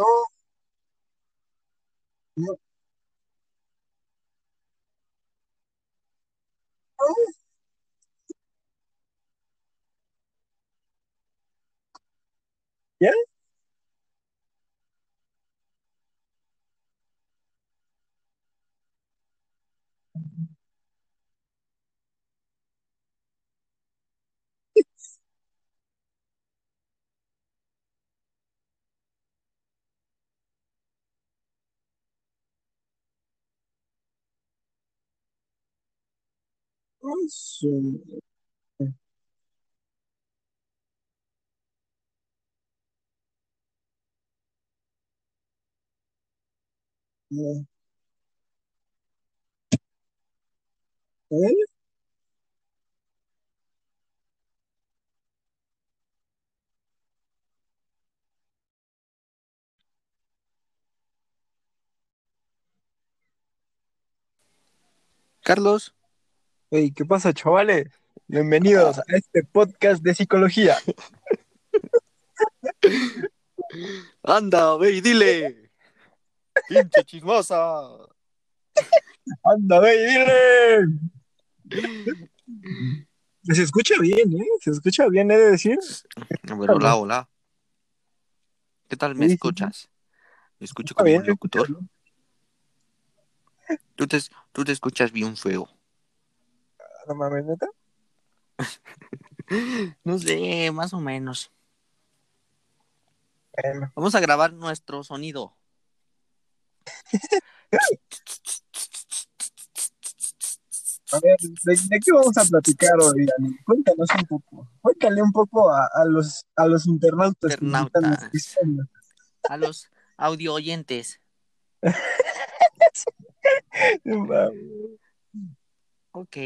No, no, ¿Eh? Carlos, Ey, ¿qué pasa, chavales? Bienvenidos a este podcast de psicología. anda, ve y dile. Pinche chismosa. ¡Anda, ve y dile! Se escucha bien, ¿eh? Se escucha bien, he de decir. Bueno, hola, hola. ¿Qué tal me Sí, escuchas? ¿Me escucho como bien, un locutor? ¿Tú te, tú te escuchas bien feo. No mames, ¿neta? No sé, más o menos. Bueno, Vamos a grabar nuestro sonido. a ver, ¿de, de qué vamos a platicar hoy, Dani? Cuéntanos un poco. Cuéntale un poco a, a los, a los internautas Internautas. A los audio oyentes. Ok,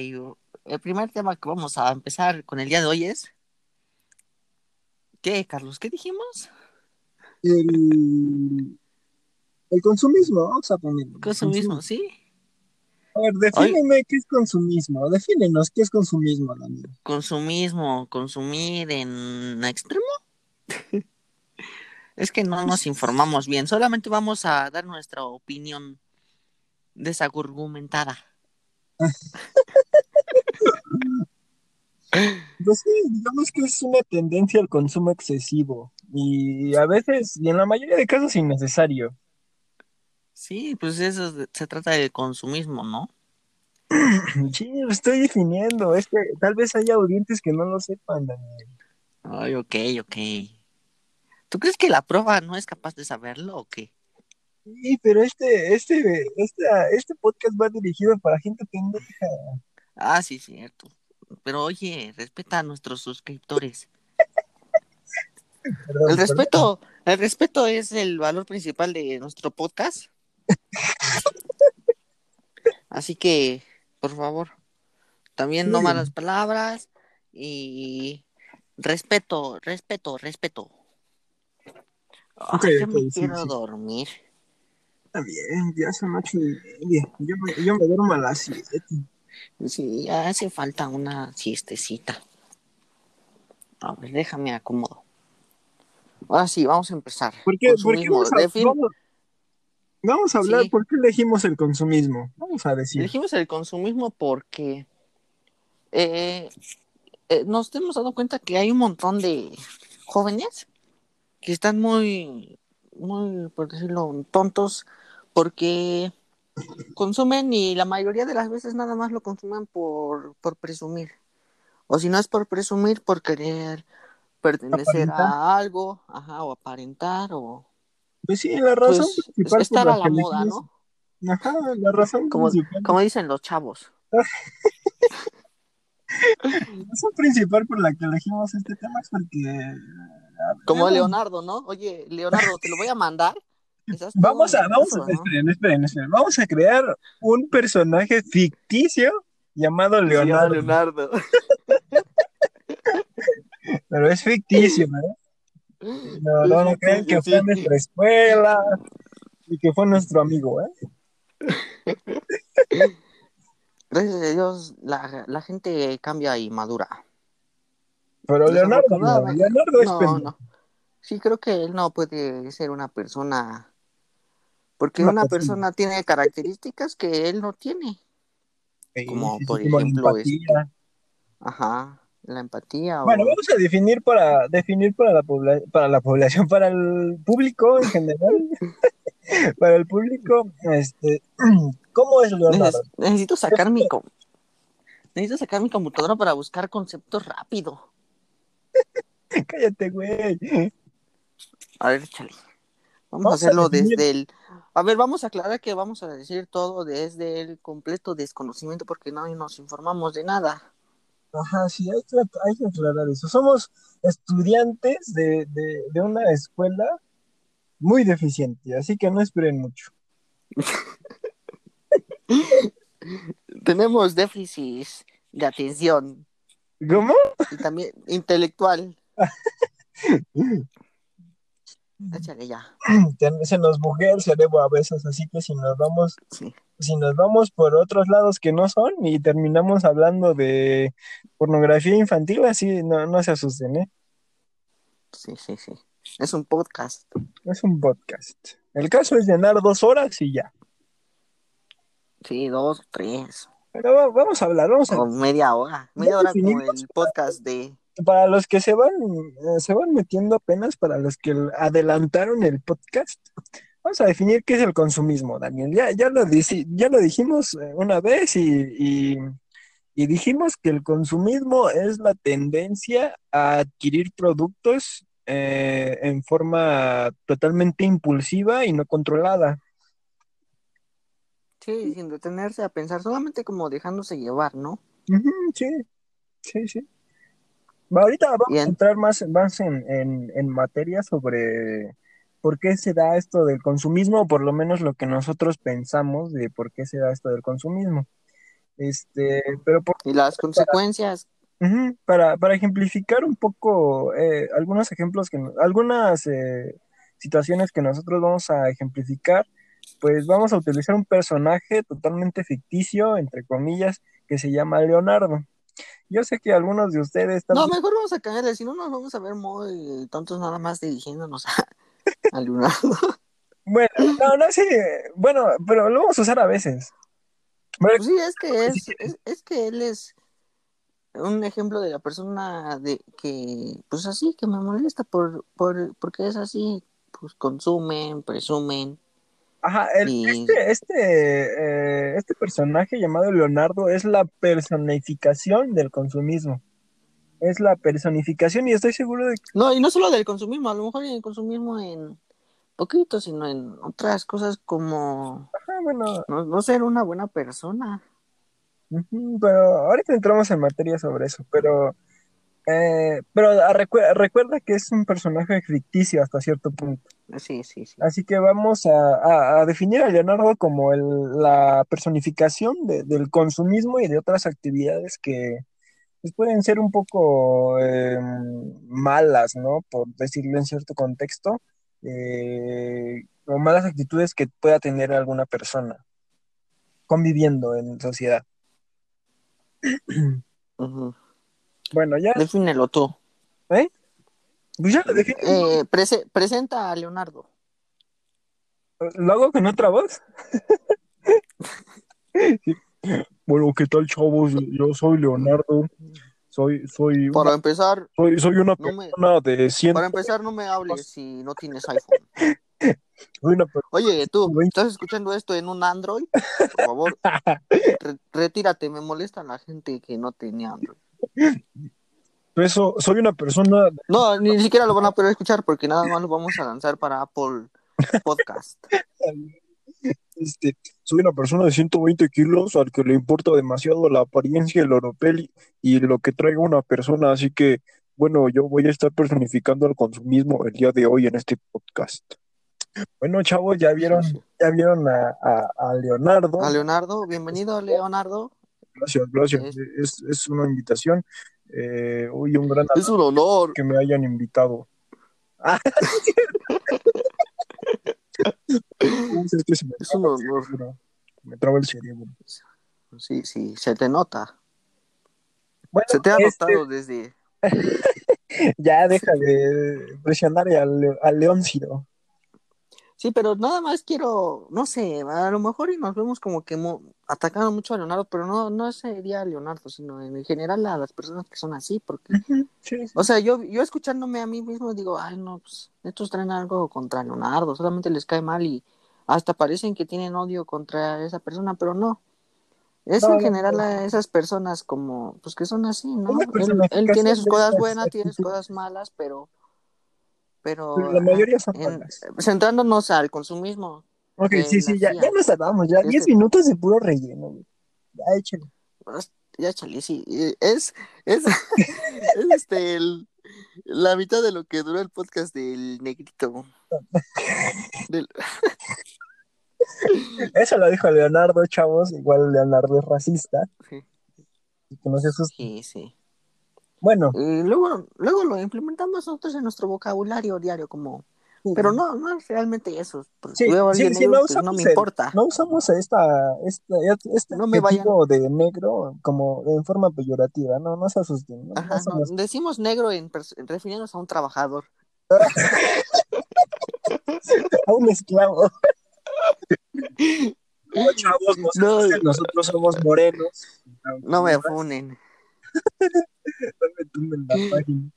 el primer tema que vamos a empezar con el día de hoy es. ¿Qué, Carlos? ¿Qué dijimos? El, el consumismo, vamos a poner. Consumismo, ¿sí? A ver, defíneme qué es consumismo. Defínenos qué es consumismo, Dani. Consumismo, consumir en extremo. Es que no nos informamos bien, solamente vamos a dar nuestra opinión desargumentada. Pues sí, digamos que es una tendencia al consumo excesivo y a veces, y en la mayoría de casos, innecesario. Sí, pues eso es- se trata del consumismo, ¿no? Sí, lo estoy definiendo. Es que tal vez haya audientes que no lo sepan, Daniel. Ay, ok, ok. ¿Tú crees que la prueba no es capaz de saberlo o qué? Sí, pero este, este, esta- este podcast va dirigido para gente pendeja. Ah, sí, cierto. Pero oye, respeta a nuestros suscriptores. Perdón, El perdón. respeto, el respeto es el valor principal de nuestro podcast. Así que, por favor, también no malas palabras y respeto, respeto, respeto. Ay, Ok, ya ok, me sí, quiero sí. dormir. Está bien, ya son ocho y media. Yo me, yo me duermo a las siete. Sí, hace falta una siestecita. A ver, déjame acomodo. Ahora sí, vamos a empezar. ¿Por qué, por qué vamos, a, vamos, vamos a hablar Sí. por qué elegimos el consumismo? Vamos a decir. Elegimos el consumismo porque eh, eh, nos hemos dado cuenta que hay un montón de jóvenes que están muy, muy, por decirlo, tontos porque consumen y la mayoría de las veces nada más lo consumen por, por presumir. O si no es por presumir, por querer pertenecer Aparentar. a algo, ajá, o aparentar, o Pues sí, la razón pues principal estar a la moda, ¿no? Ajá, la razón Como, principal. como dicen los chavos. La razón principal por la que elegimos este tema es porque. Como Leonardo, ¿no? Oye, Leonardo, te lo voy a mandar. Vamos a, vamos a, nervioso, ¿no? esperen, esperen, esperen. Vamos a crear un personaje ficticio llamado Leonardo. Leonardo. Pero es ficticio, ¿verdad? No, no, no crean que fue sí. nuestra escuela y que fue nuestro amigo, ¿eh? Gracias a Dios, la, la gente cambia y madura. Pero Leonardo no, Desafortunadamente- Leonardo es No, no. Sí, creo que él no puede ser una persona, porque Una una, persona. tiene características que él no tiene, Sí, como por como ejemplo, empatía. ajá, la empatía Bueno, vamos a definir para definir para la para la población, para el público en general, para el público, este, ¿cómo es Leonardo? Neces- necesito sacar mi necesito sacar mi computadora para buscar conceptos rápido. Cállate, güey. A ver, échale. Vamos, Vamos a hacerlo desde el. A ver, vamos a aclarar que vamos a decir todo desde el completo desconocimiento porque no nos informamos de nada. Ajá, sí, hay que, hay que aclarar eso. Somos estudiantes de, de, de una escuela muy deficiente, así que no esperen mucho. Tenemos déficit de atención ¿Cómo? y también intelectual. Échale ya. Ten- Se nos buguea el cerebro a veces, así que si nos vamos, Sí. si nos vamos por otros lados que no son y terminamos hablando de pornografía infantil, así no, no se asusten, ¿eh? Sí, sí, sí. Es un podcast. Es un podcast. El caso es llenar dos horas y ya. Sí, dos, tres. Pero va- vamos a hablar, vamos a O media hora. Media hora como definimos- el podcast de. Para los que se van, eh, se van metiendo apenas, para los que adelantaron el podcast, vamos a definir qué es el consumismo, Daniel. Ya, ya lo, dici- ya lo dijimos eh, una vez y, y- y dijimos que el consumismo es la tendencia a adquirir productos eh, en forma totalmente impulsiva y no controlada. Sí, sin detenerse a pensar, solamente como dejándose llevar, ¿no? Sí, sí, sí. Ahorita vamos Bien. a entrar más, más en, en, en materia sobre por qué se da esto del consumismo, o por lo menos lo que nosotros pensamos de por qué se da esto del consumismo. Este, pero por, Y las consecuencias. para, para ejemplificar un poco eh, algunos ejemplos que, algunas eh, situaciones que nosotros vamos a ejemplificar, pues vamos a utilizar un personaje totalmente ficticio, entre comillas, que se llama Leonardo. Yo sé que algunos de ustedes están No, mejor vamos a caerle, si no nos vamos a ver muy tontos nada más dirigiéndonos a, a Leonardo. Bueno, no, no, sí, bueno, pero lo vamos a usar a veces. Bueno, Pues sí, es que es, es, es que él es un ejemplo de la persona de que, pues así, que me molesta por, por porque es así, pues consumen, presumen. Ajá, el- Y- este, este, eh, este personaje llamado Leonardo es la personificación del consumismo. Es la personificación y estoy seguro de que No, y no solo del consumismo, a lo mejor el consumismo en poquito, sino en otras cosas como ajá, bueno, no, no ser una buena persona. pero ahorita entramos en materia sobre eso, pero, eh, pero ah, recue- recuerda que es un personaje ficticio hasta cierto punto. Sí, sí, sí. Así que vamos a, a- a definir a Leonardo como el- la personificación de- del consumismo y de otras actividades que pues, pueden ser un poco eh, malas, ¿no? Por decirlo en cierto contexto, eh, o malas actitudes que pueda tener alguna persona conviviendo en sociedad. Bueno, ya, Defínelo tú. Pues ya. Eh, prese- presenta a Leonardo. ¿Lo hago con otra voz? Sí. Bueno, ¿qué tal, chavos? Yo soy Leonardo. Soy, soy, Para una, empezar, soy, soy una no me- persona de 100. para empezar no me hables si no tienes iPhone. Soy una per- Oye, tú. ¿estás escuchando esto en un Android? Por favor, re- retírate, me molesta la gente que no tenía Android. Eso, soy una persona. No, ni siquiera lo van a poder escuchar porque nada más lo vamos a lanzar para Apple Podcast. Este, soy una persona de 120 kilos al que le importa demasiado la apariencia, el oropel y lo que traiga una persona. Así que, bueno, yo voy a estar personificando el consumismo el día de hoy en este podcast. Bueno, chavos, ya vieron, ya vieron a, a- a Leonardo. A Leonardo, bienvenido Leonardo. Gracias, gracias. Es, es una invitación. Eh, uy, un gran Es un honor. que me hayan invitado. Ah, es un honor. Me traba el cerebro. Sí, sí, se te nota. Bueno, Se te ha este, notado desde... Ya deja de presionar al, al Leóncido. Sí, pero nada más quiero, no sé, a lo mejor y nos vemos como que mo- atacando mucho a Leonardo, pero no, no sería a Leonardo, sino en general a las personas que son así, porque, Sí, sí. o sea, yo, yo escuchándome a mí mismo digo, ay, no, pues estos traen algo contra Leonardo, solamente les cae mal y hasta parecen que tienen odio contra esa persona, pero no. Es No, en general no. a esas personas como, pues que son así, ¿no? Él, tiene sus cosas buenas, tiene sus cosas malas, pero, pero, la mayoría son en- centrándonos al consumismo Ok, sí, sí, ya, ya nos tardamos, ya que 10 este- minutos de puro relleno, güey. Ya échale. Pues, Ya, chale, sí. Es, es, es este, el- la mitad de lo que duró el podcast del negrito. Del- Eso lo dijo Leonardo, chavos. Igual Leonardo es racista. Sí. Y que no se asusten. sí, sí. Bueno, Y luego, luego lo implementamos nosotros en nuestro vocabulario diario, como. Pero no, no es realmente eso. Sí, sí, no me el- importa. no usamos esta, esta, este No adjetivo de negro como en forma peyorativa. No, no se asusten. No, no Ajá, no, somos- decimos negro en pers- refiriéndonos a un trabajador. a un esclavo. No, chavos, No. nosotros somos morenos. No me funen. No me tumben la página.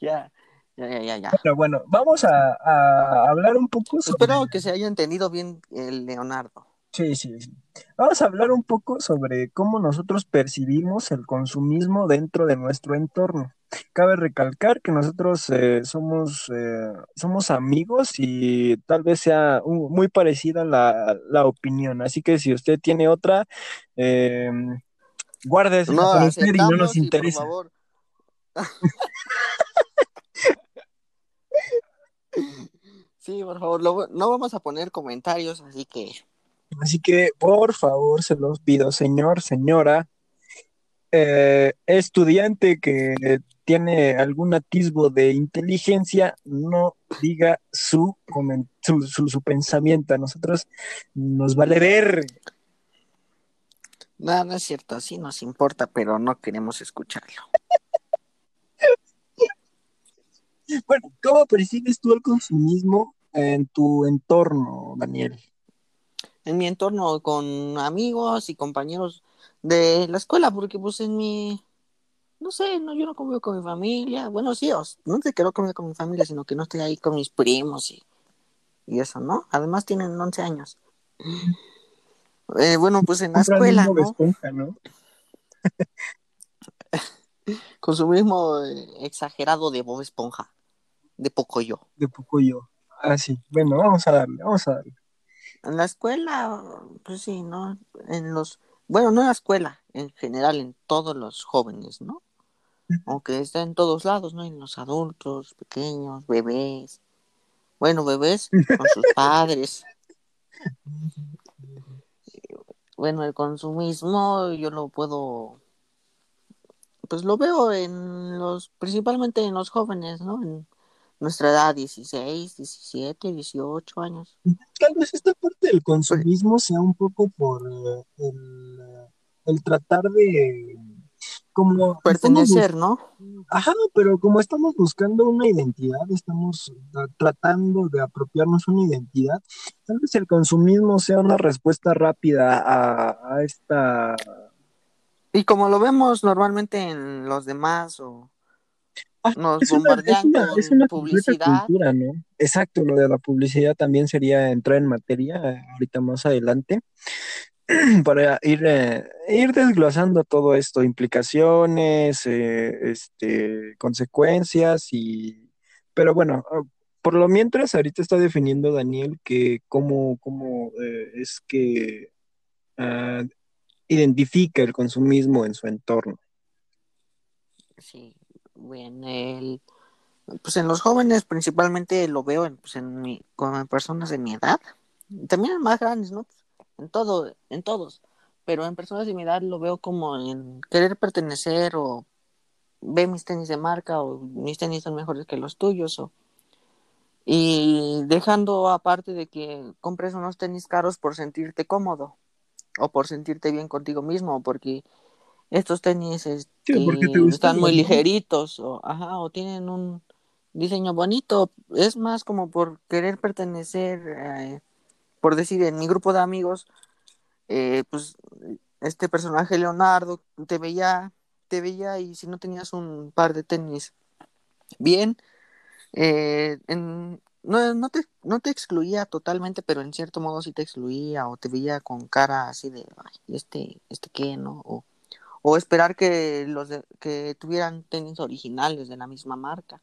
Ya, ya, ya, ya. ya. Pero bueno, vamos a, a hablar un poco sobre... Espero que se haya entendido bien el Leonardo. Sí, sí, sí. Vamos a hablar un poco sobre cómo nosotros percibimos el consumismo dentro de nuestro entorno. Cabe recalcar que nosotros eh, somos, eh, somos amigos y tal vez sea un- muy parecida la, la opinión. Así que si usted tiene otra, eh, guárdese No para usted y no nos y por interesa. favor. Sí, por favor, lo- no vamos a poner comentarios, así que Así que, por favor, se los pido, señor, señora, eh, estudiante que tiene algún atisbo de inteligencia, no diga su, su, su pensamiento. A nosotros nos vale ver. Nada, no es cierto, sí nos importa, pero no queremos escucharlo. Bueno, ¿cómo percibes tú el consumismo en tu entorno, Daniel? En mi entorno con amigos y compañeros de la escuela, porque pues en mi, no sé, no, yo no convivo con mi familia, bueno, sí, os- no sé que no convivo con mi familia, sino que no estoy ahí con mis primos y, y eso, ¿no? Además tienen 11 años. Eh, bueno, pues en la escuela, ¿no? Esponja, ¿no? Consumismo eh, exagerado de Bob Esponja, de Pocoyo. De poco yo. Ah, sí. Bueno, vamos a darle, vamos a darle. En la escuela, pues sí, ¿no? En los, bueno, no en la escuela, en general, en todos los jóvenes, ¿no? Aunque está en todos lados, ¿no? En los adultos, pequeños, bebés. Bueno, bebés con sus padres. Bueno, el consumismo yo lo puedo, pues lo veo en los, principalmente en los jóvenes, ¿no? En nuestra edad, 16, 17, 18 años. Tal vez esta parte del consumismo sea un poco por eh, el, el tratar de como Pertenecer, ¿no? Ajá, pero como estamos buscando una identidad, estamos tra- tratando de apropiarnos una identidad, tal vez el consumismo sea una respuesta rápida a, a esta Y como lo vemos normalmente en los demás, o Ah, nos es una, es una, con es una completa publicidad. cultura, ¿no? Exacto, lo de la publicidad también sería entrar en materia eh, ahorita más adelante para ir, eh, ir desglosando todo esto, implicaciones, eh, este, consecuencias y... Pero bueno, ah, por lo mientras ahorita está definiendo Daniel que cómo, eh, es que ah, identifica el consumismo en su entorno. Sí, bueno, el, pues en los jóvenes principalmente lo veo en, pues en mi, con personas de mi edad, también más grandes, ¿no? En todo, en todos, pero en personas de mi edad lo veo como en querer pertenecer o ve mis tenis de marca o mis tenis son mejores que los tuyos o y dejando aparte de que compres unos tenis caros por sentirte cómodo o por sentirte bien contigo mismo, porque estos tenis Sí, este, porque te gustan están muy ligeritos o, ajá, o tienen un diseño bonito. Es más como por querer pertenecer, eh, por decir, en mi grupo de amigos, eh, pues este personaje Leonardo te veía, te veía y si no tenías un par de tenis bien, eh, no, no te, no te excluía totalmente, pero en cierto modo sí te excluía o te veía con cara así de, ay, este, este qué, ¿no? O, o esperar que los de- que tuvieran tenis originales de la misma marca.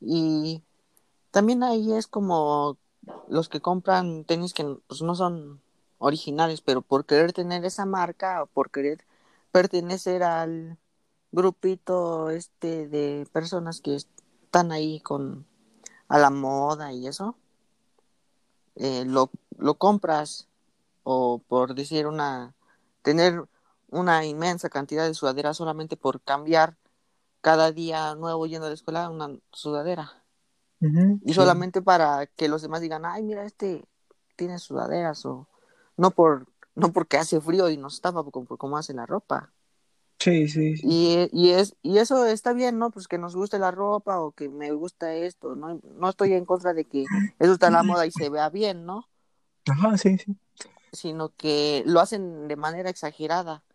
Y también ahí es como los que compran tenis que pues, no son originales, pero por querer tener esa marca o por querer pertenecer al grupito este de personas que están ahí con a la moda y eso, eh, lo, lo compras o por decir una, tener una inmensa cantidad de sudaderas solamente por cambiar cada día nuevo yendo a la escuela una sudadera. Y sí. solamente para que los demás digan, ay, mira, este tiene sudaderas o no por no porque hace frío y nos tapa como, como hace la ropa. Sí, sí, sí. Y, y, es, y eso está bien, ¿no? Pues que nos guste la ropa o que me gusta esto, ¿no? No estoy en contra de que eso está a la moda y se vea bien, ¿no? Ajá, sí, sí. Sino que lo hacen de manera exagerada Eh,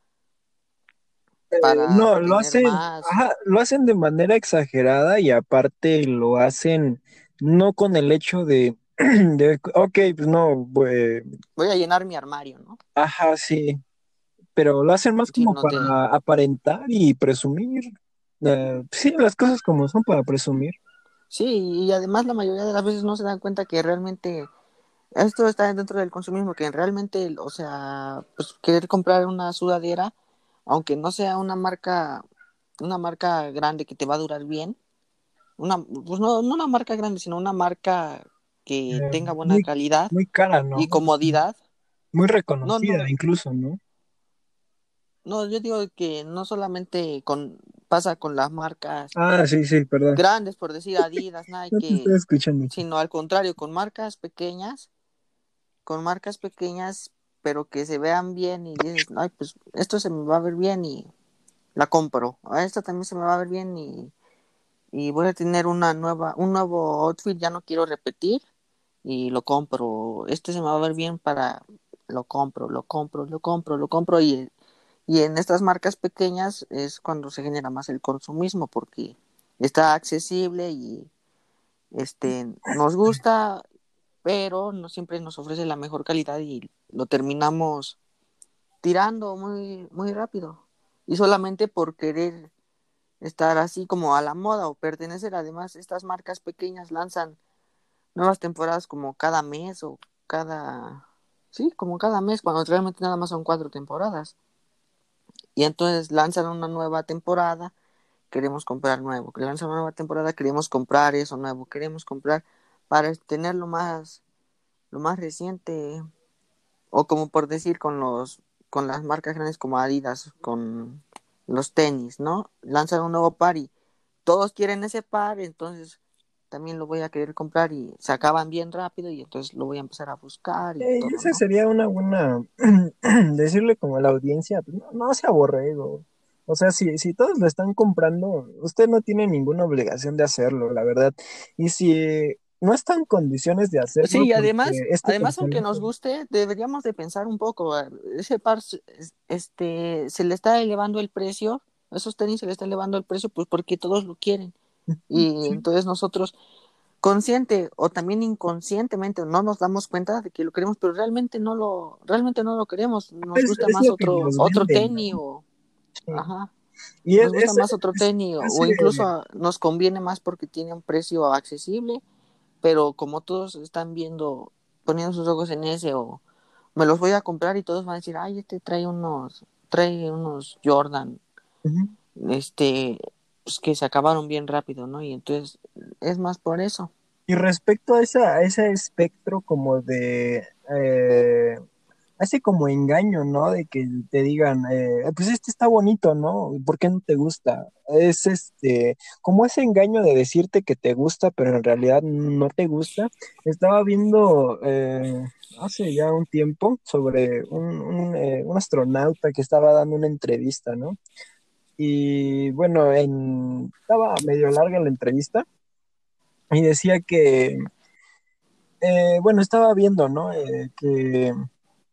para no, lo hacen, ajá, lo hacen de manera exagerada y aparte lo hacen no con el hecho de, de ok, pues no, pues, Voy a llenar mi armario, ¿no? ajá, sí, pero lo hacen más como para aparentar y presumir. Eh, sí, las cosas como son para presumir. sí, y además la mayoría de las veces no se dan cuenta que realmente esto está dentro del consumismo, que realmente, o sea, pues querer comprar una sudadera, aunque no sea una marca, una marca grande que te va a durar bien, una, pues no, no una marca grande, sino una marca que Eh, tenga buena muy, calidad muy cara, ¿no? y comodidad. Muy No, reconocida no, incluso, ¿no? no, yo digo que no solamente con, pasa con las marcas Ah, sí, sí, perdón. grandes, por decir Adidas, Nike, sino al contrario, con marcas pequeñas, con marcas pequeñas, pero que se vean bien y dices, ay, pues esto se me va a ver bien y la compro. Esta también se me va a ver bien y, y voy a tener una nueva, un nuevo outfit, ya no quiero repetir y lo compro. Este se me va a ver bien para, lo compro, lo compro, lo compro, lo compro y, y en estas marcas pequeñas es cuando se genera más el consumismo porque está accesible y este nos gusta pero no siempre nos ofrece la mejor calidad y lo terminamos tirando muy, muy rápido. Y solamente por querer estar así como a la moda o pertenecer. Además, estas marcas pequeñas lanzan nuevas temporadas como cada mes o cada... Sí, como cada mes, cuando realmente nada más son cuatro temporadas. Y entonces lanzan una nueva temporada, queremos comprar nuevo. Lanzan una nueva temporada, queremos comprar eso nuevo. Queremos comprar para tenerlo más lo más reciente o como por decir con los con las marcas grandes como Adidas con los tenis no lanzan un nuevo par y todos quieren ese par entonces también lo voy a querer comprar y se acaban bien rápido y entonces lo voy a empezar a buscar y Eh, todo esa no sería una buena, decirle como a la audiencia, pues, no, no sea borrego. O sea, si, si todos lo están comprando, usted no tiene ninguna obligación de hacerlo, la verdad. Y si no está en condiciones de hacerlo, sí y además este además aunque nos guste deberíamos de pensar un poco ese par este se le está elevando el precio esos tenis se le está elevando el precio pues porque todos lo quieren. Y sí, entonces nosotros consciente o también inconscientemente no nos damos cuenta de que lo queremos, pero realmente no lo, realmente no lo queremos. Nos gusta más otro, otro tenis o, Sí. ajá, Y es, nos gusta es, más otro es- tenis o, incluso nos conviene más porque tiene un precio accesible, pero como todos están viendo, poniendo sus ojos en ese o me los voy a comprar y todos van a decir, ay, este trae unos, trae unos Jordan, este, pues que se acabaron bien rápido, ¿no? Y entonces es más por eso. Y respecto a, esa, a ese espectro como de, eh, hace como engaño, ¿no? De que te digan, eh, pues este está bonito, ¿no? ¿Por qué no te gusta? Es este, como ese engaño de decirte que te gusta, pero en realidad no te gusta. Estaba viendo eh, hace ya un tiempo sobre un, eh, un, astronauta que estaba dando una entrevista, ¿no? Y bueno, en, estaba medio larga la entrevista y decía que, bueno, estaba viendo, ¿no? que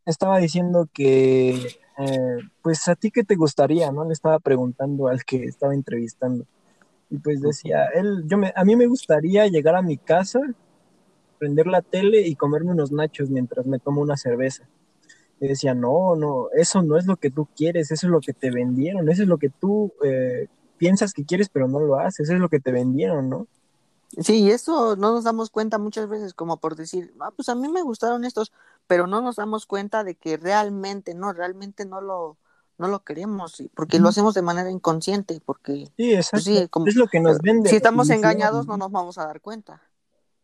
estaba diciendo que, eh, pues a ti qué te gustaría, ¿no? Le estaba preguntando al que estaba entrevistando. Y pues decía, él, yo me, a mí me gustaría llegar a mi casa, prender la tele y comerme unos nachos mientras me tomo una cerveza. Y decía, no, no, eso no es lo que tú quieres, eso es lo que te vendieron, eso es lo que tú eh, piensas que quieres, pero no lo haces, eso es lo que te vendieron, ¿no? Sí, y eso no nos damos cuenta muchas veces, como por decir, ah, pues a mí me gustaron estos, pero no nos damos cuenta de que realmente, no, realmente no lo, no lo queremos, porque lo hacemos de manera inconsciente, porque sí, pues exacto. es lo que nos vende. Si estamos engañados, no nos vamos a dar cuenta.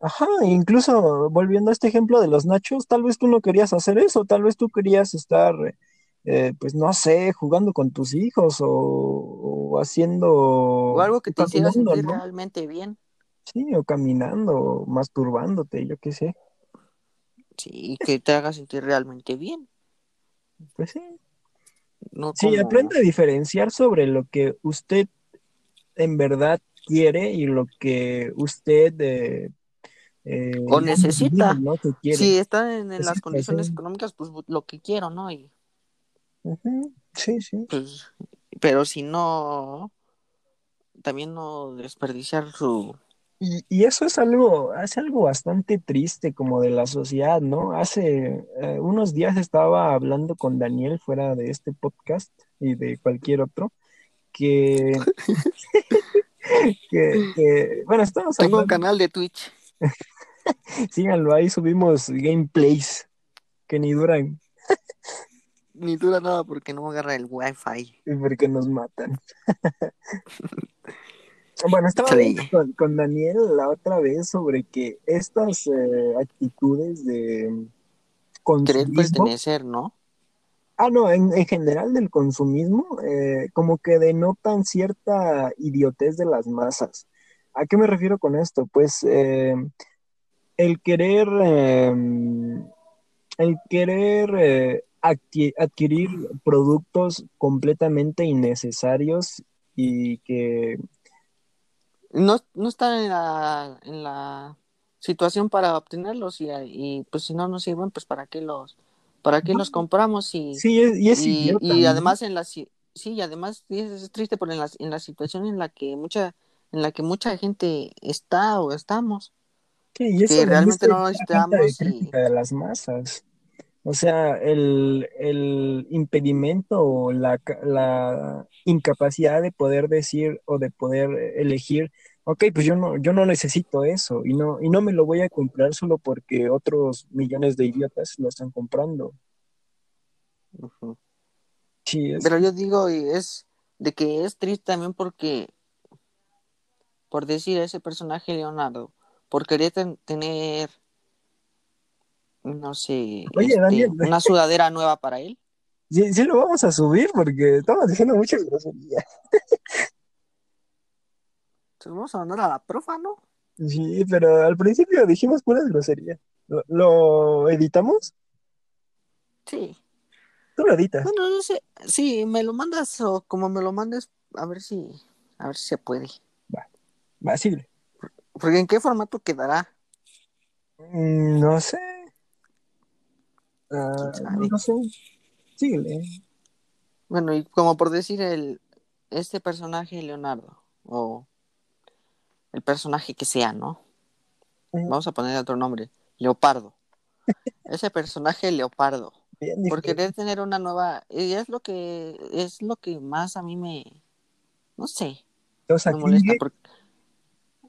Ajá, incluso volviendo a este ejemplo de los nachos, tal vez tú no querías hacer eso, tal vez tú querías estar, eh, pues no sé, jugando con tus hijos o, haciendo... O algo que te hiciera sentir realmente bien. Sí, o caminando, masturbándote, yo qué sé. Sí, que te haga sentir realmente bien. Pues sí. No sí, aprende a diferenciar sobre lo que usted en verdad quiere y lo que usted eh, eh, o necesita. Si está en, las condiciones económicas, pues lo que quiero, ¿no? Y, Sí, sí. Pues, pero si no, también no desperdiciar su y, eso es algo, es algo bastante triste como de la sociedad, ¿no? Hace eh, unos días estaba hablando con Daniel fuera de este podcast y de cualquier otro, que, que, bueno, estamos Tengo un canal de Twitch. Síganlo, ahí subimos gameplays que ni duran. ni dura nada porque no agarra el wifi. Y porque nos matan. Bueno, estaba hablando con, Daniel la otra vez sobre que estas eh, actitudes de consumismo... Querer pertenecer, ¿no? Ah, no, en, general del consumismo, eh, como que denotan cierta idiotez de las masas. ¿A qué me refiero con esto? Pues eh, el querer, em, el querer adquirir productos completamente innecesarios y que no, no están en la, en la situación para obtenerlos y, y pues si no nos sirven, pues para qué los, para qué los compramos y, sí, y, es y, además en la sí, y además es, triste por en la, en la situación en la que mucha, en la que mucha gente está o estamos. Sí, y eso que realmente no necesitamos. De las masas. O sea, el, el impedimento o la, la, incapacidad de poder decir o de poder elegir, ok, pues yo no, yo no necesito eso y no, y no me lo voy a comprar solo porque otros millones de idiotas lo están comprando. sí, Pero yo digo, es de que es triste también porque, por decir ese personaje Leonardo, por querer tener no sé, este, una sudadera nueva para él. Sí, sí lo vamos a subir porque estamos diciendo muchas groserías. vamos a mandar a la profa, ¿no? Sí, pero al principio dijimos puras groserías. ¿Lo, editamos? Sí. ¿Tú lo editas? Bueno, no sé. Sí, me lo mandas o como me lo mandes, a ver si, a ver si se puede. Va, va, sigue. Porque en qué formato quedará. Mm, no sé. Ah, no sé. Síguele. Bueno, y como por decir el este personaje Leonardo, o el personaje que sea, ¿no? Vamos a poner otro nombre, Leopardo. Ese personaje Leopardo. por querer tener una nueva, y es lo que es lo que más a mí me no sé, me molesta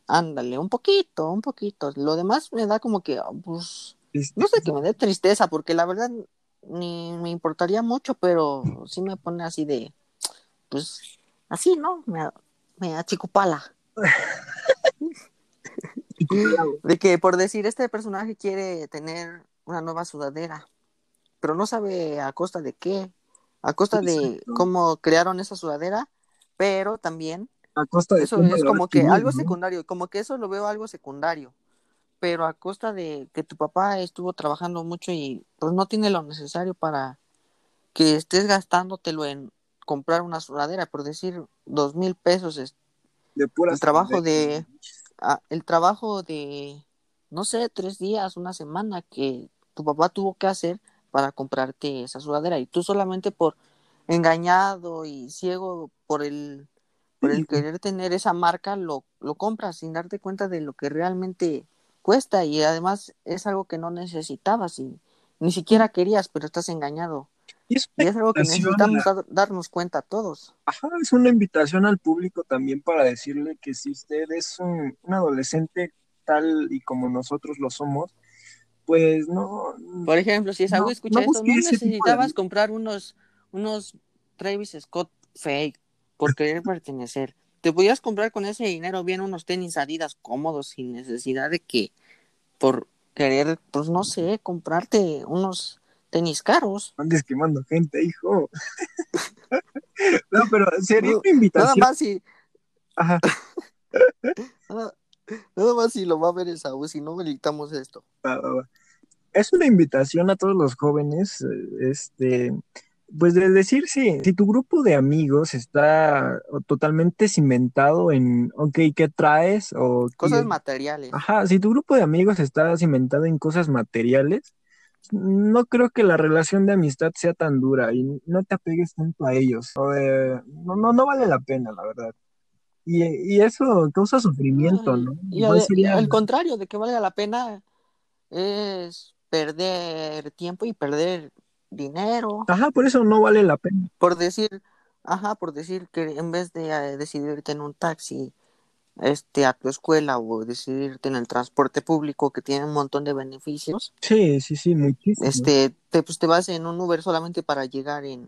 ándale, un poquito, un poquito. Lo demás me da como que pues no sé que me dé tristeza, porque la verdad ni me importaría mucho, pero sí me pone así de, pues, así, ¿no? Me, me achicupala. de que por decir, este personaje quiere tener una nueva sudadera. pero no sabe a costa de qué, a costa de cómo crearon esa sudadera, pero también A costa de eso es como que algo secundario, como que eso lo veo algo secundario, pero a costa de que tu papá estuvo trabajando mucho y pues no tiene lo necesario para que estés gastándotelo en comprar una sudadera, por decir dos mil pesos, es- De el trabajo de, ah, el trabajo de, no sé, tres días, una semana que tu papá tuvo que hacer para comprarte esa sudadera. Y tú solamente por engañado y ciego por el por el querer tener esa marca lo, lo compras sin darte cuenta de lo que realmente cuesta y además es algo que no necesitabas y ni siquiera querías, pero estás engañado. Y es Y es algo que necesitamos a- dar- darnos cuenta todos. Ajá, es una invitación al público también para decirle que si usted es un, un adolescente tal y como nosotros lo somos, pues no, Por ejemplo, si Esaú No, escucha no esto, no de necesitabas comprar unos, unos Travis Scott fake por querer pertenecer. Te podías comprar con ese dinero bien unos tenis Adidas cómodos sin necesidad de que por querer, pues no sé, comprarte unos tenis caros. andes quemando gente, hijo. no, pero sería No, una invitación. Nada más si, Ajá. nada, nada más si lo va a ver Esaú, si no editamos esto. Es una invitación a todos los jóvenes, eh, este, pues de decir si, si tu grupo de amigos está totalmente cimentado en, ok, ¿qué traes? O Cosas qué- materiales. Ajá, si tu grupo de amigos está cimentado en cosas materiales, no creo que la relación de amistad sea tan dura y no te apegues tanto a ellos. O no, no, no vale la pena, la verdad. Y, y eso causa sufrimiento, ¿no? Y, al contrario de que valga la pena es perder tiempo y perder dinero. Ajá, por eso no vale la pena. Por decir, ajá, por decir que en vez de eh, decidirte en un taxi este a tu escuela o decidirte en el transporte público que tiene un montón de beneficios, Sí, sí, sí, muchísimo. este te, pues te vas en un Uber solamente para llegar en,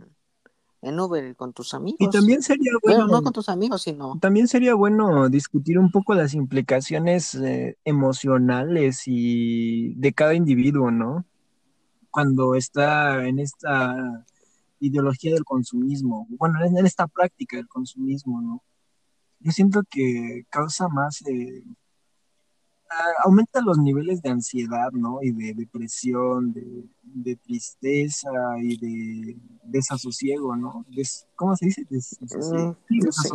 en Uber con tus amigos. Y también sería Bueno, bueno, no con tus amigos, sino también sería bueno discutir un poco las implicaciones eh, emocionales y de cada individuo, ¿no? Cuando está en esta ideología del consumismo, bueno, en esta práctica del consumismo, ¿no? Yo siento que causa más, eh, aumenta los niveles de ansiedad, ¿no? Y de depresión, de, de tristeza y de desasosiego, ¿no? Des- ¿cómo se dice? Desasosiego. Mm, Sí, no sé.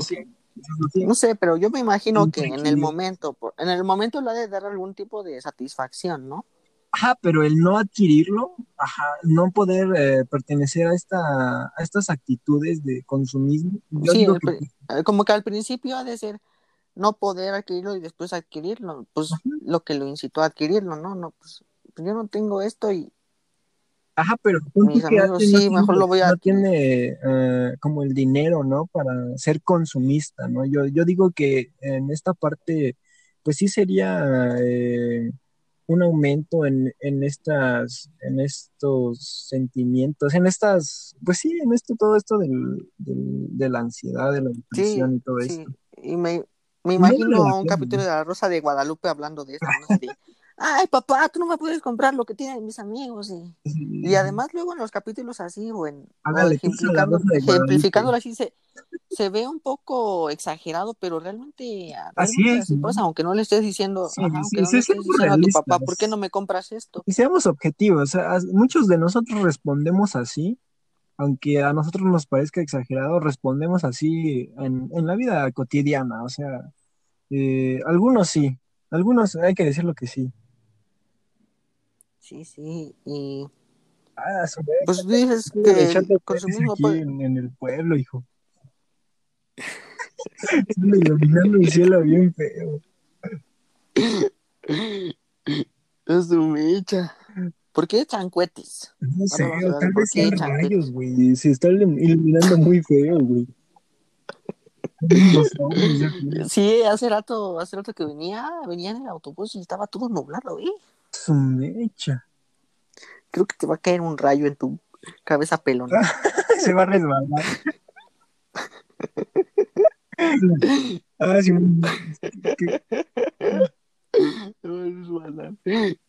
desasosiego. No sé, pero yo me imagino que en el momento, por- en el momento le ha de dar algún tipo de satisfacción, ¿no? Ajá, pero el no adquirirlo, ajá, no poder eh, pertenecer a esta, a estas actitudes de consumismo, yo Sí, digo que eh, como que al principio ha de ser no poder adquirirlo y después adquirirlo, pues lo que lo incitó a adquirirlo, ¿no? No, pues, pues yo no tengo esto y Ajá, pero Mis amigos, no sí, mejor tiene- lo voy a no tiene eh, como el dinero, ¿no? Para ser consumista, ¿no? Yo, yo digo que en esta parte, pues sí sería eh, un aumento en, en estas, en estos sentimientos, en estas, pues sí, en esto, todo esto del, del- de la ansiedad, de la sí, depresión y todo sí, esto. y me, me imagino un capítulo de La Rosa de Guadalupe hablando de esto, ¿no? De, ay, papá, tú no me puedes comprar lo que tienen mis amigos y... Y además luego en los capítulos así o en o Hágale la ejemplificando, ejemplificándolo así se, se ve un poco exagerado, pero realmente, Así realmente es, así ¿no? pasa, aunque no le estés diciendo, Sí, ajá, sí, no le estés diciendo a tu papá. ¿por qué no me compras esto? Y seamos objetivos, o muchos de nosotros respondemos así, aunque a nosotros nos parezca exagerado, respondemos así en, en la vida cotidiana, o sea, eh, algunos sí, algunos hay que decirlo que sí. Sí, sí, y Ah, su madre, pues dices que consumismo aquí en, en el pueblo, hijo. Están iluminando el cielo bien feo. Es su mecha. ¿Por qué echan cohetes? No sé, o tal de vez sean rayos, güey. Se está ilum- iluminando muy feo, güey. Sí, hace rato, hace rato que venía, venía en el autobús y estaba todo nublado, ¿eh? su mecha. Creo que te va a caer un rayo en tu cabeza pelona. Se va a resbalar. ah, sí. Se va a resbalar. Este,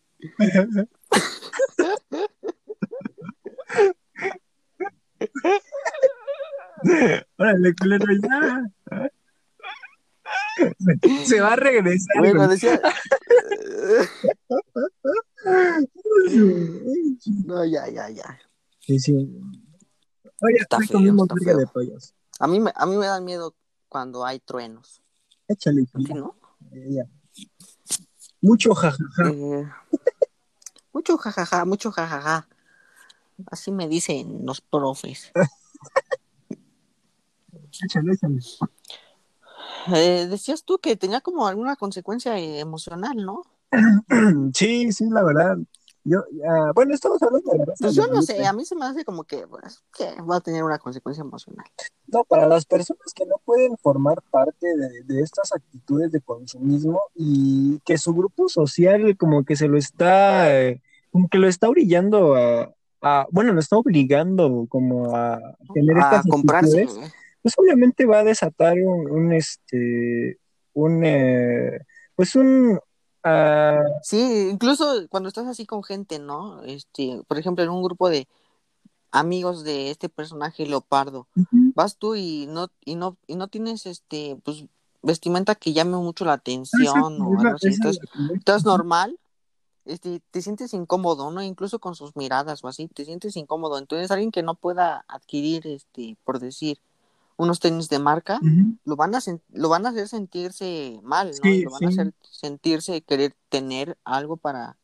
culero, ya. Se va a regresar. Bueno, decía. No, ya, ya, ya. Sí, sí. Oye, Está feo, está feo. de pollos. A mí, me, a mí me da miedo cuando hay truenos. Échale, ¿Sí, culero. no? Ya. Mucho jajaja. Eh, mucho jajaja, mucho jajaja. Así me dicen los profes. Échale, échale. Eh, decías tú que tenía como alguna consecuencia eh, emocional, ¿no? Sí, sí, la verdad. Yo, ah, bueno, estamos hablando de Pues yo no sé, a mí se me hace como que, pues, que va a tener una consecuencia emocional. No, para las personas que no pueden formar parte de, de estas actitudes de consumismo y que su grupo social como que se lo está, eh, como que lo está orillando a, a- bueno, lo está obligando como a tener A estas comprarse. actitudes, pues obviamente va a desatar un, un, este, un, eh, pues un, ah, Sí, incluso cuando estás así con gente, ¿no? Este, por ejemplo, en un grupo de amigos de este personaje leopardo, vas tú y no, y no, y no tienes este, pues, vestimenta que llame mucho la atención exacto, o algo así. Entonces, estás normal, este, te sientes incómodo, ¿no? Incluso con sus miradas o así, te sientes incómodo. Entonces, alguien que no pueda adquirir, este, por decir, unos tenis de marca, lo van a lo van a hacer sentirse mal, ¿no? Sí, Lo van a hacer sentirse querer tener algo para,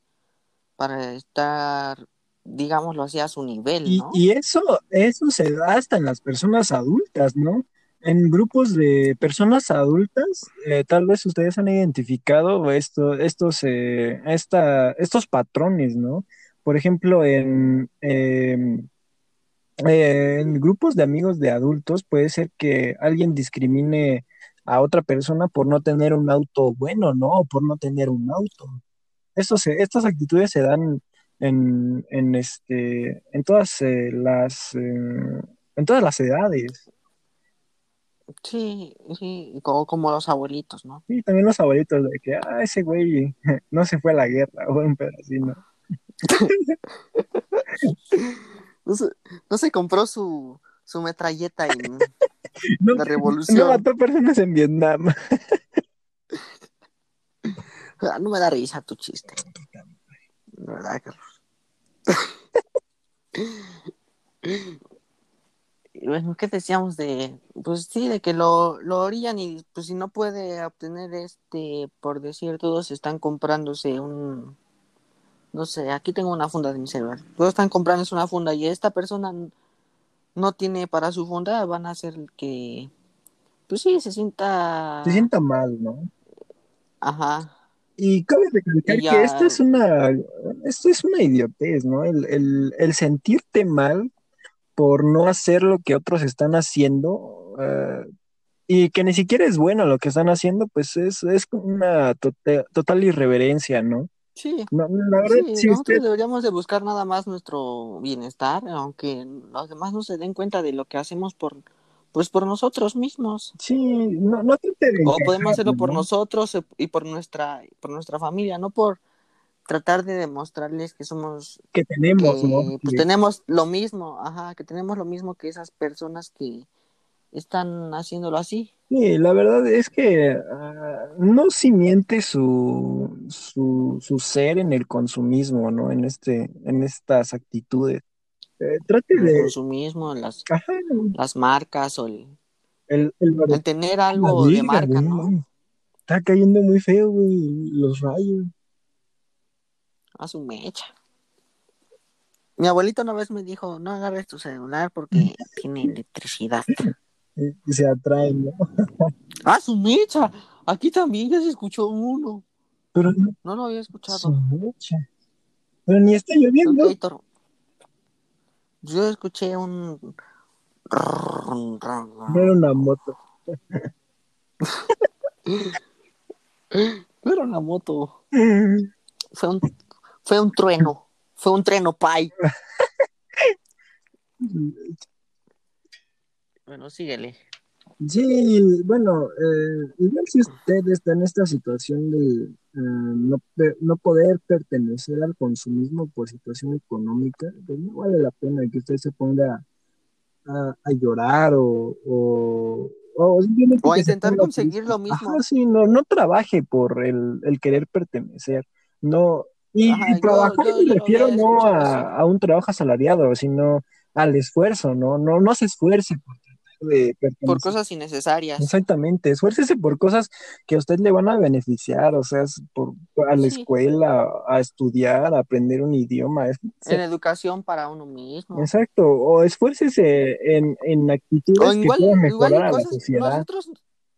para estar, digámoslo así, a su nivel, Y, ¿no? y eso, eso se da hasta en las personas adultas, ¿no? En grupos de personas adultas, eh, tal vez ustedes han identificado esto, estos, eh, esta, estos patrones, ¿no? Por ejemplo, en, em, eh, en grupos de amigos de adultos puede ser que alguien discrimine a otra persona por no tener un auto bueno, ¿no? O por no tener un auto. Estos, se- estas actitudes se dan en, en, este, en todas eh, las, eh, en todas las edades. Sí, sí, como, como los abuelitos, ¿no? Y también los abuelitos de que, ah, ese güey no se fue a la guerra, o un pedacito. No se, no se compró su, su metralleta en No, la no revolución. mató personas en Vietnam. Ah, No me da risa tu chiste. ¿Verdad, Carlos? Bueno, ¿qué decíamos de, pues sí, de que lo, lo orillan y pues si no puede obtener este, por decir, todos están comprándose un, no sé, aquí tengo una funda de mi celular, todos están comprándose una funda y esta persona no tiene para su funda, van a hacer que, pues sí, se sienta, Se sienta mal, ¿no? ajá, Y cabe recalcar que esto es una, esto es una idiotez, ¿no? El, el, el sentirte mal por no hacer lo que otros están haciendo eh, y que ni siquiera es bueno lo que están haciendo, pues es, es una total irreverencia, ¿no? Sí. No, la verdad, Sí, nosotros usted, deberíamos de buscar nada más nuestro bienestar, aunque los demás no se den cuenta de lo que hacemos por, pues por nosotros mismos. sí, no, no de O podemos hacerlo por ¿no? nosotros eh, y por nuestra, por nuestra familia, no por tratar de demostrarles que somos, Que tenemos, que ¿no? pues tenemos lo mismo, ajá, que tenemos lo mismo que esas personas que están haciéndolo así. Sí, la verdad es que ah, no simiente su, su, su ser en el consumismo, ¿no? En este, en estas actitudes. Eh, trate El de, consumismo, las, ajá, las marcas o el, el, el el tener La algo de marca, güey, ¿no? Está cayendo muy feo, güey, los rayos. A su mecha. Mi abuelito una vez me dijo, no agarres tu celular porque tiene electricidad. Y se atraen, ¿no? ¡Ah, su mecha! Aquí también ya se escuchó uno. Pero no No lo había su escuchado. mecha. Pero ni está lloviendo. Yo escuché un... No era una moto. No era una moto. Fue un, fue un trueno. Fue un trueno pay. Bueno, síguele. Sí, bueno, eh, igual si usted está en esta situación de eh, no, no poder pertenecer al consumismo por situación económica, pues no vale la pena que usted se ponga a, llorar o, o, o, a intentar conseguir lo mismo. Ajá, sí, no, no trabaje por el, el querer pertenecer. No, y, trabajar me refiero no a, a, un trabajo asalariado, sino al esfuerzo, ¿no? No, no se esfuerce por de Por cosas innecesarias. Exactamente, esfuércese por cosas que a usted le van a beneficiar, o sea, por, a la escuela, a estudiar, a aprender un idioma. en educación para uno mismo. Exacto, o esfuércese en, en actitudes que puedan mejorar a la sociedad. Nosotros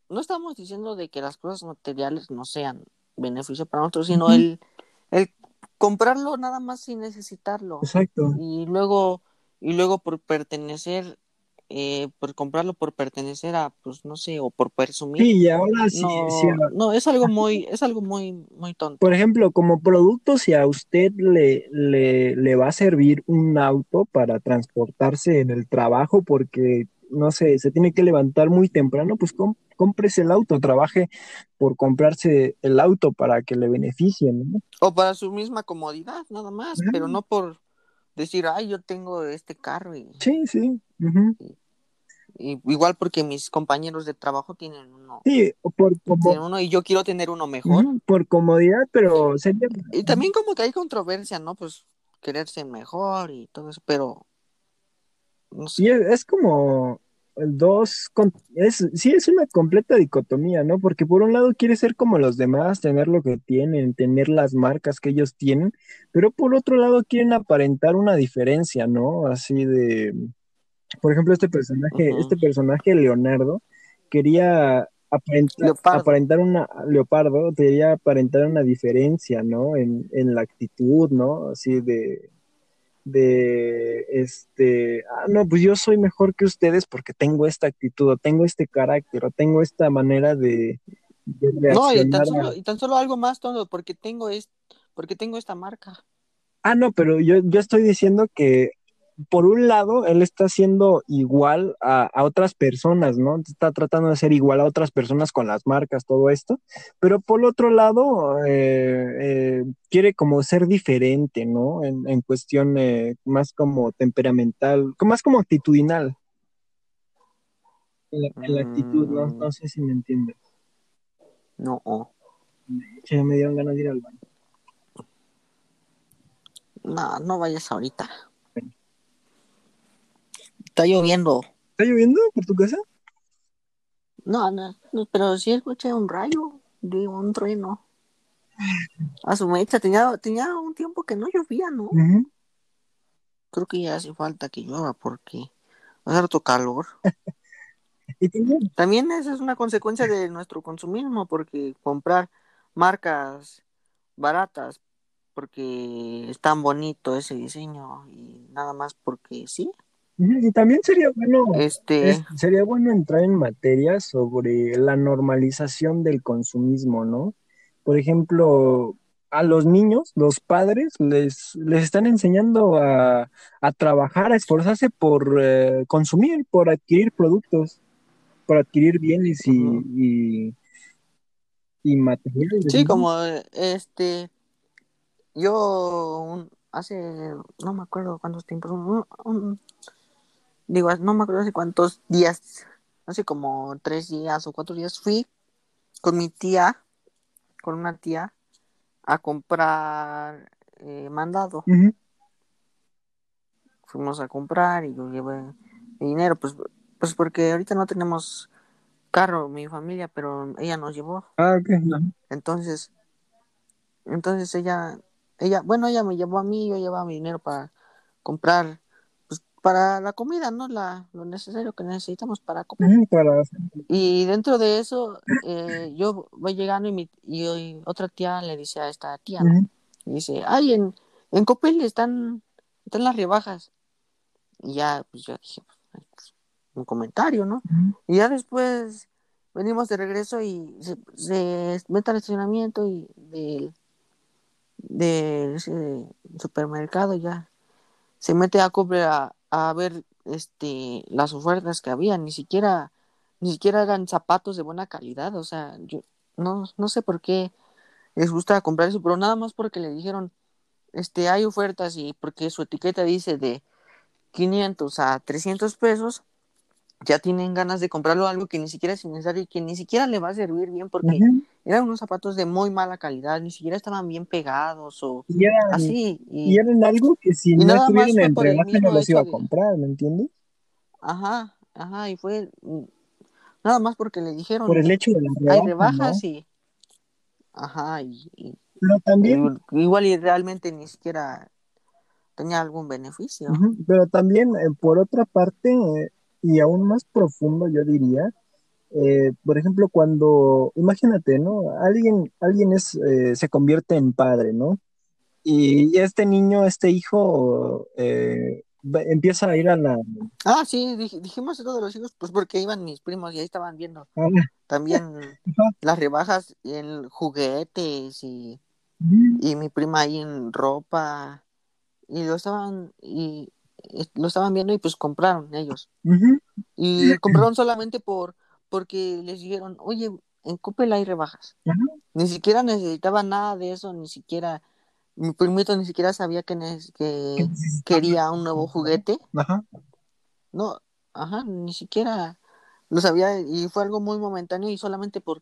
no estamos diciendo de que las cosas materiales no sean beneficio para nosotros, sino el, el comprarlo nada más sin necesitarlo. Exacto. Y luego, y luego por pertenecer eh, por comprarlo por pertenecer a, pues no sé, o por presumir. Sí, ahora sí. No, es algo muy, es algo muy, muy tonto. Por ejemplo, como producto, si a usted le, le, le va a servir un auto para transportarse en el trabajo, porque no sé, se tiene que levantar muy temprano, pues cómprese el auto, trabaje por comprarse el auto para que le beneficien, ¿no? O para su misma comodidad, nada más, pero no por decir, ay, yo tengo este carro y... Sí, sí. y, igual porque mis compañeros de trabajo tienen uno. Sí, por uno y yo quiero tener uno mejor. por comodidad, pero sería... Y también como que hay controversia, ¿no? Pues quererse mejor y todo eso, pero... No sé. es como dos, es, sí es una completa dicotomía, ¿no? Porque por un lado quiere ser como los demás, tener lo que tienen, tener las marcas que ellos tienen, pero por otro lado quieren aparentar una diferencia, ¿no? Así de, por ejemplo, este personaje, este personaje Leonardo quería aparentar, aparentar, una, Leopardo quería aparentar una diferencia, ¿no? En, en la actitud, ¿no? Así de, de este, ah, no, pues yo soy mejor que ustedes porque tengo esta actitud, o tengo este carácter, o tengo esta manera de, No, y tan, solo, y tan solo algo más todo, porque tengo es, porque tengo esta marca. Ah, no, pero yo, yo estoy diciendo que por un lado, él está siendo igual a, otras personas, ¿no? Está tratando de ser igual a otras personas con las marcas, todo esto, pero por otro lado, eh, eh, quiere como ser diferente, ¿no? En, en cuestión eh, más como temperamental, más como actitudinal. En la, actitud, ¿no? No sé si me entiendes. No. Ya me dieron ganas de ir al baño. No, no vayas ahorita. Está lloviendo. ¿Está lloviendo por tu casa? No, no, pero sí escuché un rayo, de un trueno. A su mecha, tenía, tenía un tiempo que no llovía, ¿no? Creo que ya hace falta que llueva porque va a calor. ¿Y también esa es una consecuencia de nuestro consumismo, porque comprar marcas baratas porque es tan bonito ese diseño y nada más porque sí. Y también sería bueno, este... sería bueno entrar en materia sobre la normalización del consumismo, ¿no? Por ejemplo, a los niños, los padres, les, les están enseñando a, trabajar, a esforzarse por eh, consumir, por adquirir productos, por adquirir bienes y, y, materiales. Sí, como este, yo hace, no me acuerdo cuántos tiempos, un, digo, no me acuerdo hace cuántos días, hace como tres días o cuatro días, fui con mi tía, con una tía, a comprar eh, mandado. Fuimos a comprar y yo llevé dinero, pues, pues porque ahorita no tenemos carro, mi familia, pero ella nos llevó. Ah, ok, Entonces, entonces ella, ella, bueno, ella me llevó a mí, yo llevaba mi dinero para comprar para la comida, ¿no? La, lo necesario que necesitamos para comer. Y dentro de eso, eh, yo voy llegando y, mi, y otra tía le dice a esta tía, ¿no? Y dice, ay, en, en Copel están, están las rebajas. Y ya, pues yo dije, pues, un comentario, ¿no? Y ya después venimos de regreso y se, se mete al estacionamiento y del, del supermercado ya se mete a comprar a ver este las ofertas que había, ni siquiera ni siquiera eran zapatos de buena calidad, o sea, yo no no sé por qué les gusta comprar eso, pero nada más porque le dijeron este hay ofertas y porque su etiqueta dice de 500 a 300 pesos, ya tienen ganas de comprarlo algo que ni siquiera es necesario y que ni siquiera le va a servir bien porque eran unos zapatos de muy mala calidad, ni siquiera estaban bien pegados o Y eran, así. y Y, eran algo que si no estuvieran fue en por el rebaja no los iba a comprar, ¿me entiendes? ajá, ajá, y fue mm, nada más porque le dijeron, Por el hecho de la hay rebaja, rebajas ¿no? y, ajá, y, y- Pero también, y igual y realmente ni siquiera tenía algún beneficio. pero también eh, por otra parte, eh, y aún más profundo, yo diría, eh, por ejemplo, cuando, imagínate, ¿no? Alguien, alguien es, eh, se convierte en padre, ¿no? Y este niño, este hijo, eh, empieza a ir a la... Ah, sí, dij- dijimos eso de los hijos, pues porque iban mis primos y ahí estaban viendo a- también las rebajas en juguetes y, y mi prima ahí en ropa y lo estaban y lo estaban viendo y pues compraron ellos. Y compraron solamente por porque les dijeron oye en Coppel hay rebajas ni siquiera necesitaban nada de eso ni siquiera mi primito ni siquiera sabía que, que que necesitaba quería un nuevo juguete. No ajá ni siquiera lo sabía y fue algo muy momentáneo y solamente por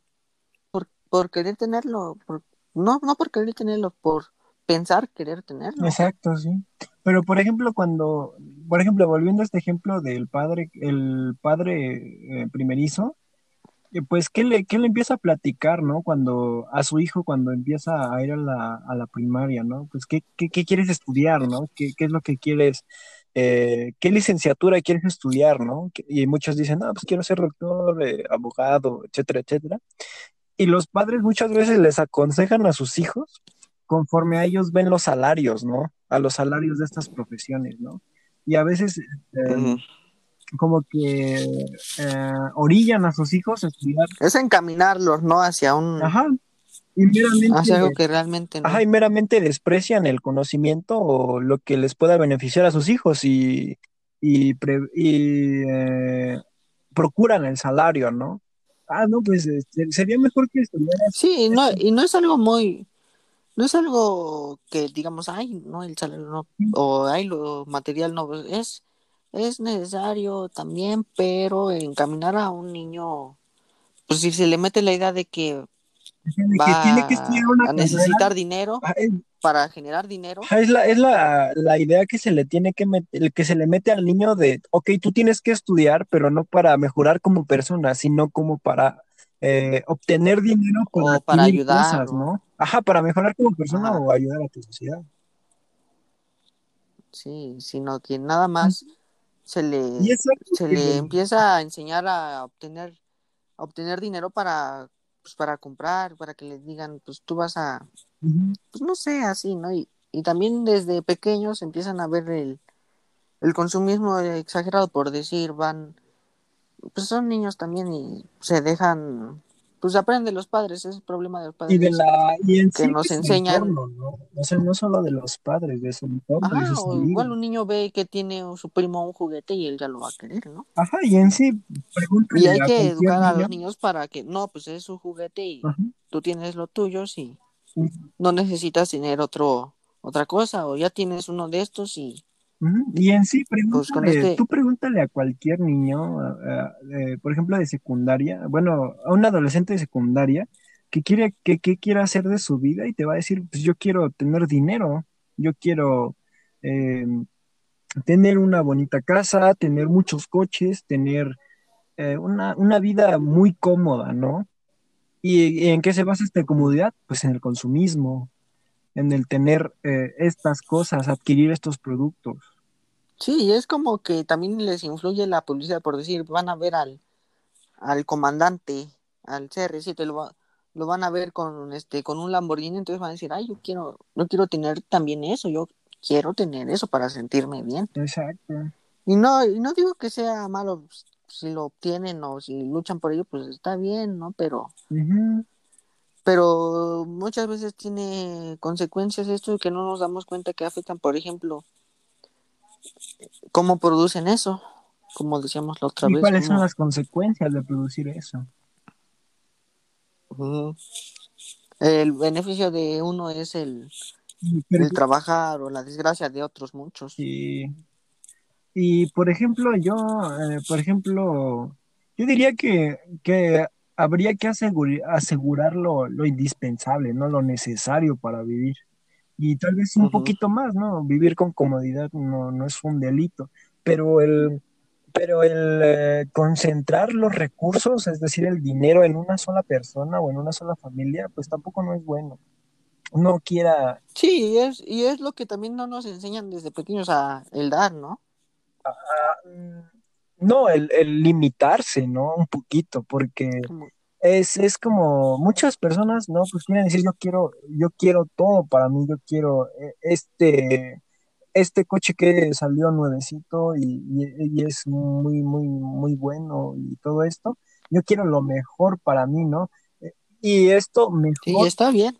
por, por querer tenerlo por, no no por querer tenerlo por pensar querer tenerlo exacto, sí. Pero por ejemplo, cuando, por ejemplo, volviendo a este ejemplo del padre, el padre eh, primerizo, eh, pues, ¿qué le, qué le empieza a platicar, ¿no? Cuando, a su hijo, cuando empieza a ir a la, a la primaria, ¿no? Pues, ¿qué, qué, qué quieres estudiar, ¿no? ¿Qué, qué es lo que quieres, eh, qué licenciatura quieres estudiar, ¿no? Y muchos dicen, no, pues quiero ser doctor, abogado, etcétera, etcétera. Y los padres muchas veces les aconsejan a sus hijos conforme a ellos ven los salarios, ¿no? A los salarios de estas profesiones, ¿no? Y a veces eh, como que eh, orillan a sus hijos a estudiar, es encaminarlos no hacia un ajá, y meramente, hacia algo que realmente no ajá, y meramente desprecian el conocimiento o lo que les pueda beneficiar a sus hijos y, y, pre- y, eh, procuran el salario, ¿no? Ah, no, pues este, sería mejor que estudiaras sí no y no es algo muy no es algo que digamos ay no el salario no o ay lo material no es es necesario también pero encaminar a un niño pues si se le mete la idea de que de va que tiene que estudiar una a carrera. necesitar dinero Ah, es, para generar dinero ah, es la, es la, la idea que se le tiene que meter, que se le mete al niño de, ok, tú tienes que estudiar, pero no para mejorar como persona, sino como para eh, obtener dinero para ayudar cosas, ¿no? Ajá, para mejorar como persona Ajá. o ayudar a tu sociedad. sí sino que nada más se le se que- le empieza a enseñar a obtener a obtener dinero para pues para comprar para que les digan pues tú vas a pues no sé así no y, y también desde pequeños empiezan a ver el el consumismo exagerado por decir van pues son niños también y se dejan pues aprenden de los padres es el problema de los padres Y de la, y en que sí nos enseñan- entorno, ¿no? O sea, no solo de los padres, de su entorno, Ajá, o igual un niño ve que tiene su primo un juguete y él ya lo va a querer, ¿no? Ajá, y en sí, Y hay que educar a los niños para que, no, pues es su juguete y Ajá. tú tienes lo tuyo, sí. Ujú. No necesitas tener otro, otra cosa, o ya tienes uno de estos y Y en sí, Pues pregúntale, este- tú pregúntale a cualquier niño, eh, por ejemplo, de secundaria, bueno, a un adolescente de secundaria que quiere, que, que quiere hacer de su vida y te va a decir, pues yo quiero tener dinero, yo quiero eh, tener una bonita casa, tener muchos coches, tener eh, una, una vida muy cómoda, ¿no? ¿Y, y en qué se basa esta comodidad? Pues en el consumismo, en el tener eh, estas cosas, adquirir estos productos. Sí, es como que también les influye la publicidad por decir, van a ver al, al comandante, al CR7, lo, va- lo van a ver con este, con un Lamborghini, entonces van a decir, ay, yo quiero, yo quiero tener también eso, yo quiero tener eso para sentirme bien. Exacto. Y no, y no digo que sea malo si lo obtienen o si luchan por ello, pues está bien, ¿no? Pero, pero muchas veces tiene consecuencias esto que no nos damos cuenta que afectan, por ejemplo, cómo producen eso, como decíamos la otra ¿Y vez. cuáles son las consecuencias de producir eso? El beneficio de uno es el, el trabajar o la desgracia de otros muchos. sí. Y por ejemplo, yo, eh, por ejemplo, yo diría que, que habría que asegurar, asegurar lo, lo indispensable, ¿no? Lo necesario para vivir. Y tal vez un poquito más, ¿no? Vivir con comodidad no, no es un delito, pero el, pero el eh, concentrar los recursos, es decir, el dinero en una sola persona o en una sola familia, pues tampoco no es bueno. Uno quiera, Sí, y es, y es lo que también no nos enseñan desde pequeños a el dar, ¿no? mm, no, el, el limitarse, ¿no? Un poquito, porque es, es como muchas personas, ¿no? Pues quieren decir, yo quiero, yo quiero todo para mí, yo quiero eh, este, este coche que salió nuevecito y, y- y es muy, muy, muy bueno y todo esto, yo quiero lo mejor para mí, ¿no? Eh, Y esto sí, mejor, está bien.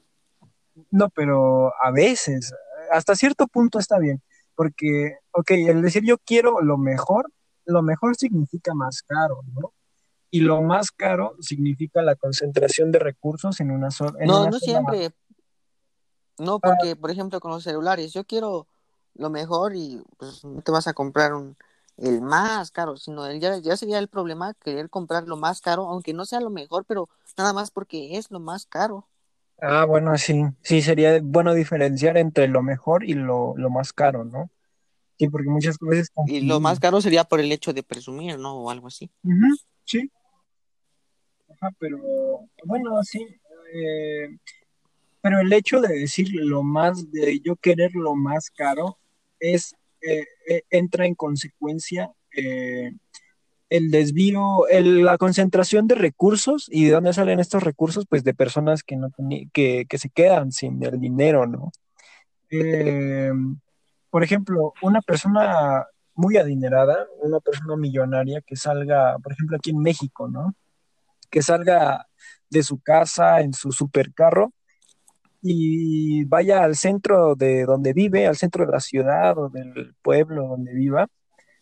no, pero a veces, hasta cierto punto está bien, porque, ok, el decir yo quiero lo mejor, lo mejor significa más caro, ¿no? Y lo más caro significa la concentración de recursos en una, so- en No, una no sola... siempre. No, Ah, porque, por ejemplo, con los celulares, yo quiero lo mejor y pues no te vas a comprar un el más caro, sino el, ya, ya sería el problema querer comprar lo más caro, aunque no sea lo mejor, pero nada más porque es lo más caro. ah, bueno, sí, sí, sería bueno diferenciar entre lo mejor y lo, lo más caro, ¿no? Sí, porque muchas veces Y lo más caro sería por el hecho de presumir, ¿no? O algo así. Sí, pero bueno, sí, eh, pero el hecho de decir lo más, de yo querer lo más caro, es, eh, eh, entra en consecuencia el desvío, el- la concentración de recursos y de dónde salen estos recursos, pues de personas que no que, que se quedan sin el dinero, ¿no? Por ejemplo, una persona muy adinerada, una persona millonaria que salga, por ejemplo, aquí en México, ¿no? Que salga de su casa en su supercarro y vaya al centro de donde vive, al centro de la ciudad o del pueblo donde viva,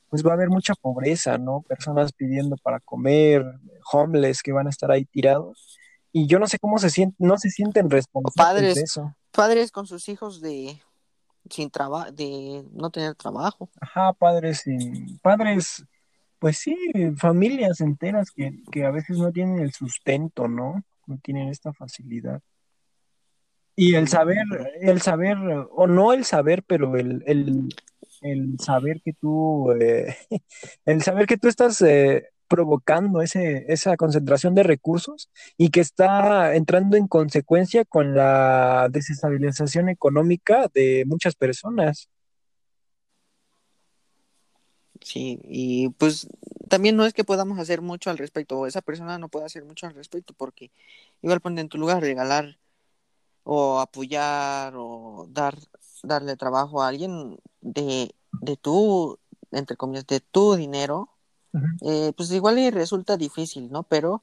pues va a haber mucha pobreza, ¿no? Personas pidiendo para comer, homeless que van a estar ahí tirados. Y yo no sé cómo se sienten, no se sienten responsables de padres, eso. padres con sus hijos de sin trabajo, de no tener trabajo. Ajá, padres sin, padres, pues sí, familias enteras que, que a veces no tienen el sustento, ¿no? No tienen esta facilidad. Y el saber, el saber, o no el saber, pero el, el, el saber que tú, eh, el saber que tú estás eh, provocando ese, esa concentración de recursos y que está entrando en consecuencia con la desestabilización económica de muchas personas. Sí, y pues también no es que podamos hacer mucho al respecto, o esa persona no puede hacer mucho al respecto, porque igual ponte en tu lugar regalar o apoyar o dar darle trabajo a alguien de, de tu, entre comillas, de tu dinero, eh, pues igual le resulta difícil, ¿no? Pero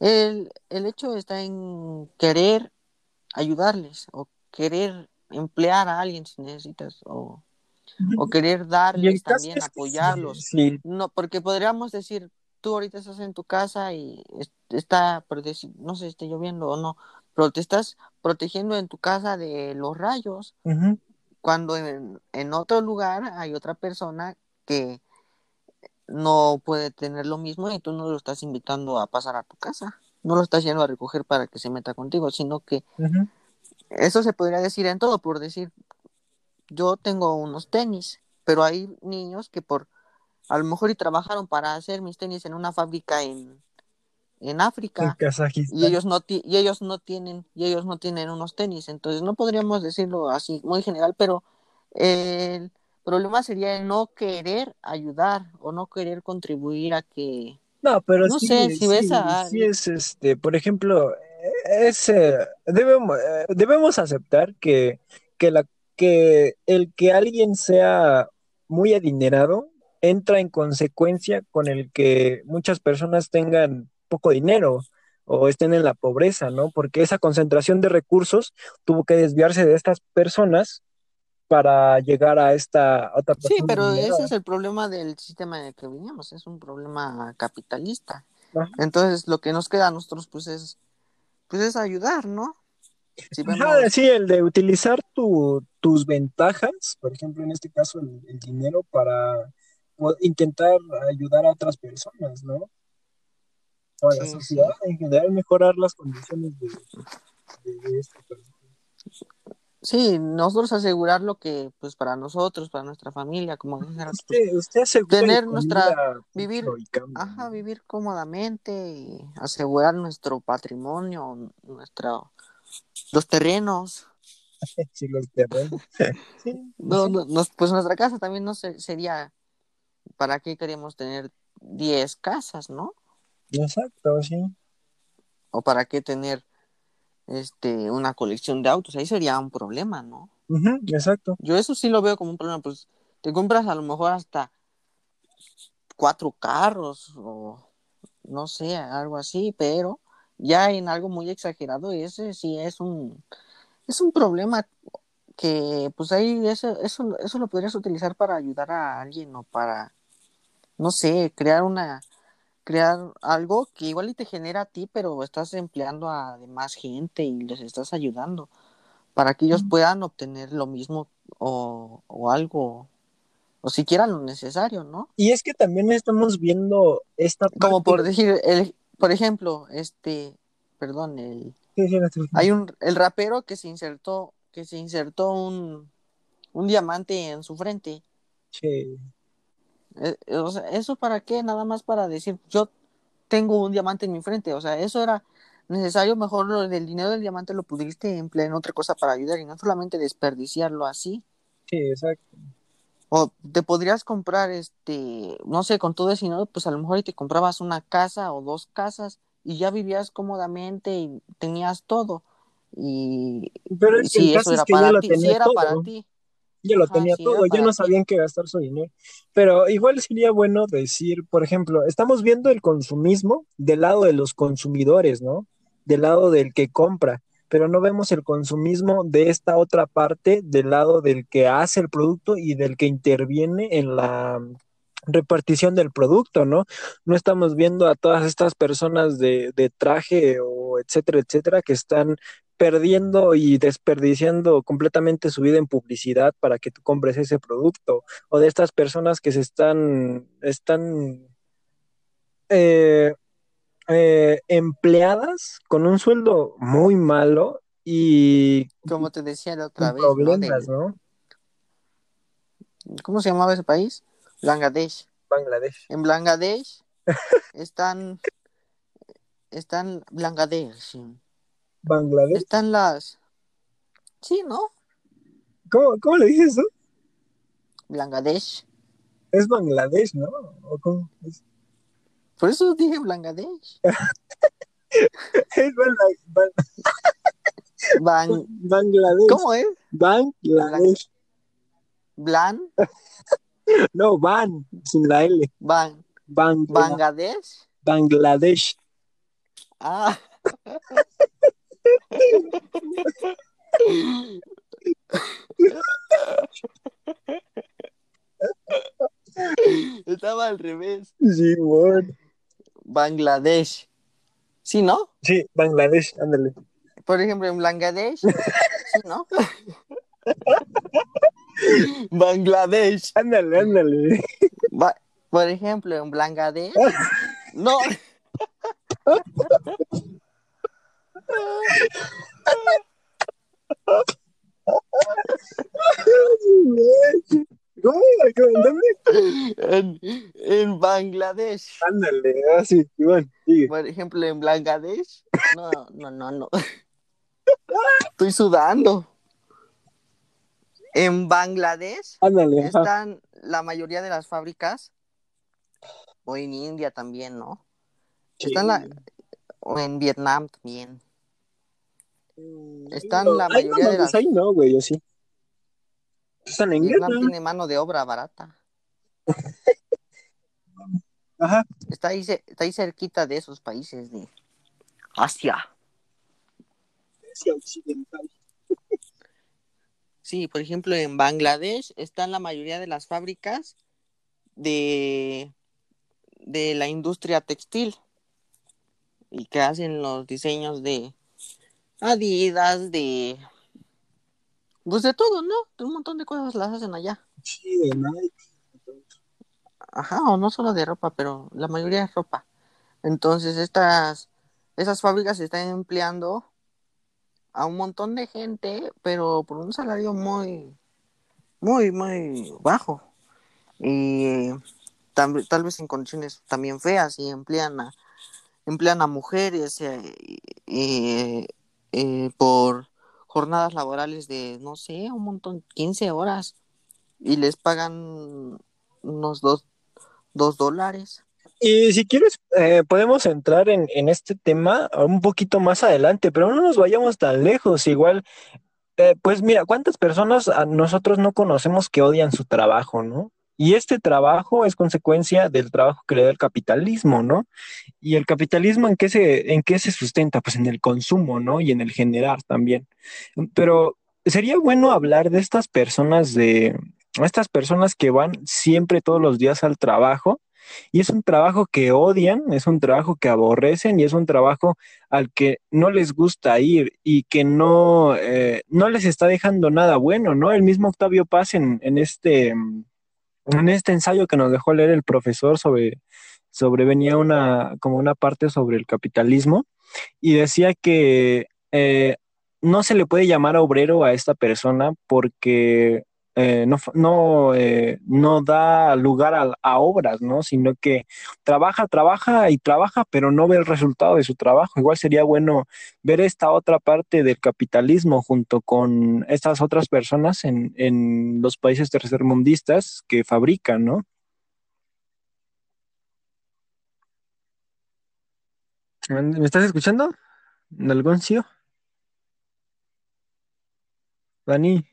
el, el hecho está en querer ayudarles o querer emplear a alguien si necesitas o, o querer darles también, es que sí, apoyarlos. sí, No, porque podríamos decir, tú ahorita estás en tu casa y es- está, no sé si está lloviendo o no, pero te estás protegiendo en tu casa de los rayos, cuando en, en otro lugar hay otra persona que no puede tener lo mismo y tú no lo estás invitando a pasar a tu casa. No lo estás yendo a recoger para que se meta contigo, sino que eso se podría decir en todo, por decir, yo tengo unos tenis, pero hay niños que por a lo mejor y trabajaron para hacer mis tenis en una fábrica en, en En África y ellos no y ellos no tienen y ellos no tienen unos tenis, entonces no podríamos decirlo así muy general, pero el problema sería el no querer ayudar o no querer contribuir a que No, pero no sé, si ves sí, a sí alguien es este, por ejemplo, es eh, debemos, eh, debemos aceptar que, que la que el que alguien sea muy adinerado entra en consecuencia con el que muchas personas tengan poco dinero o estén en la pobreza, ¿no? Porque esa concentración de recursos tuvo que desviarse de estas personas para llegar a esta otra Sí, persona pero ese es el problema del sistema en el que vivimos, es un problema capitalista. Ajá. Entonces, lo que nos queda a nosotros pues es pues es ayudar, ¿no? Si sí, el de utilizar tu- tus ventajas, por ejemplo, en este caso el, el dinero para, intentar ayudar a otras personas, ¿no? A la Sí, sociedad en general, mejorar las condiciones de, de, de esta persona. Sí, nosotros asegurar lo que, pues para nosotros, para nuestra familia, como pues, Usted, usted asegura tener nuestra- vivir- ajá, vivir cómodamente y asegurar nuestro patrimonio, nuestro, los terrenos. Sí, los terrenos. Sí, No, sí. no, nos- pues nuestra casa también no se- sería, ¿para qué queremos tener 10 casas, no? Exacto, sí. O para qué tener este una colección de autos, ahí sería un problema, ¿no? Ujú, exacto. Yo eso sí lo veo como un problema, pues te compras a lo mejor hasta cuatro carros o no sé, algo así, pero ya en algo muy exagerado, ese sí es un es un problema que pues ahí eso, eso, eso lo podrías utilizar para ayudar a alguien o para, no sé, crear una, crear algo que igual y te genera a ti, pero estás empleando a demás gente y les estás ayudando para que ellos puedan obtener lo mismo o, o algo, o siquiera lo necesario, ¿no? Y es que también estamos viendo esta Como por decir, el, por ejemplo, este, perdón, el, Sí, sí, no te- hay un, el rapero que se insertó, que se insertó un, un diamante en su frente. Sí. Eh, eh, o sea, ¿eso para qué? Nada más para decir, yo tengo un diamante en mi frente. O sea, eso era necesario. Mejor lo del dinero del diamante lo pudiste emplear en otra cosa para ayudar y no solamente desperdiciarlo así. Sí, exacto. O te podrías comprar, este, no sé, con todo ese dinero, pues a lo mejor te comprabas una casa o dos casas y ya vivías cómodamente y tenías todo. Y, Pero es que el caso eso es era que ya para lo ti, si tenía era todo. para ti. Ya lo Ajá, tenía sí, era todo, ya no sabían qué gastar su dinero. Pero igual sería bueno decir, por ejemplo, estamos viendo el consumismo del lado de los consumidores, ¿no? Del lado del que compra, pero no vemos el consumismo de esta otra parte, del lado del que hace el producto y del que interviene en la repartición del producto, ¿no? No estamos viendo a todas estas personas de, traje o etcétera, etcétera, que están perdiendo y desperdiciando completamente su vida en publicidad para que tú compres ese producto, o de estas personas que se están, están eh, eh, empleadas con un sueldo muy malo y Como te decía la otra vez, ¿no? problemas, ¿no? ¿Cómo se llamaba ese país? Bangladesh. Bangladesh. En Bangladesh están, están Bangladesh. Bangladesh. están las, sí, ¿no? ¿Cómo, cómo le dices tú? Bangladesh. Es Bangladesh, ¿no? ¿O cómo? Es, Por eso dije Bangladesh. es Bangla- Ban- Ban, Bangladesh. ¿Cómo es? Bangladesh. Blan, No, Ban, sin la L. Ban, Bangla- Bangladesh. Bangladesh. Ah. Estaba al revés. Sí, bueno. Bangladesh. ¿Sí, no? Sí, Bangladesh, ándale. Por ejemplo, en Bangladesh. ¿Sí, no? Bangladesh. Ándale, ándale. Ba- por ejemplo, en Bangladesh. No. En, en Bangladesh. Ándale, así, Iván, sigue. Por ejemplo, en Bangladesh. No, no, no, no. Estoy sudando. En Bangladesh Ándale, ajá. están la mayoría de las fábricas. O en India también, ¿no? Están la, o en Vietnam también. están No, la ay, mayoría no, de las- ahí no, güey, yo sí. Están en Vietnam guerra. tiene mano de obra barata. Ajá. Está ahí, está ahí cerquita de esos países de Asia. Asia Occidental. Sí, por ejemplo, en Bangladesh están la mayoría de las fábricas de, de la industria textil y que hacen los diseños de Adidas, de pues de todo, ¿no? De un montón de cosas las hacen allá. Sí, de Nike. ajá, o no solo de ropa, pero la mayoría es ropa. Entonces estas, esas fábricas se están empleando a un montón de gente, pero por un salario muy, muy, muy bajo. Y tal, tal vez en condiciones también feas y emplean a, emplean a mujeres eh, eh, eh, por jornadas laborales de, no sé, un montón, 15 horas y les pagan unos dos, dos dólares. Y si quieres, eh, podemos entrar en, en, este tema un poquito más adelante, pero no nos vayamos tan lejos. Igual, eh, pues mira, ¿cuántas personas a nosotros no conocemos que odian su trabajo, no? Y este trabajo es consecuencia del trabajo que le da el capitalismo, ¿no? Y el capitalismo, ¿en qué se, en qué se sustenta? Pues en el consumo, ¿no? Y en el generar también. Pero sería bueno hablar de estas personas, de estas personas que van siempre todos los días al trabajo y es un trabajo que odian, es un trabajo que aborrecen y es un trabajo al que no les gusta ir y que no, eh, no les está dejando nada bueno, ¿no? El mismo Octavio Paz en, en, este, este ensayo que nos dejó leer el profesor sobre, sobre venía una, como una parte sobre el capitalismo y decía que eh, no se le puede llamar obrero a esta persona porque eh, no, no, eh, no, da lugar a, obras, ¿no? Sino que trabaja, trabaja y trabaja, pero no ve el resultado de su trabajo. Igual sería bueno ver esta otra parte del capitalismo junto con estas otras personas en, en los países tercermundistas que fabrican, ¿no? ¿Me estás escuchando? ¿Nalgoncio? Dani.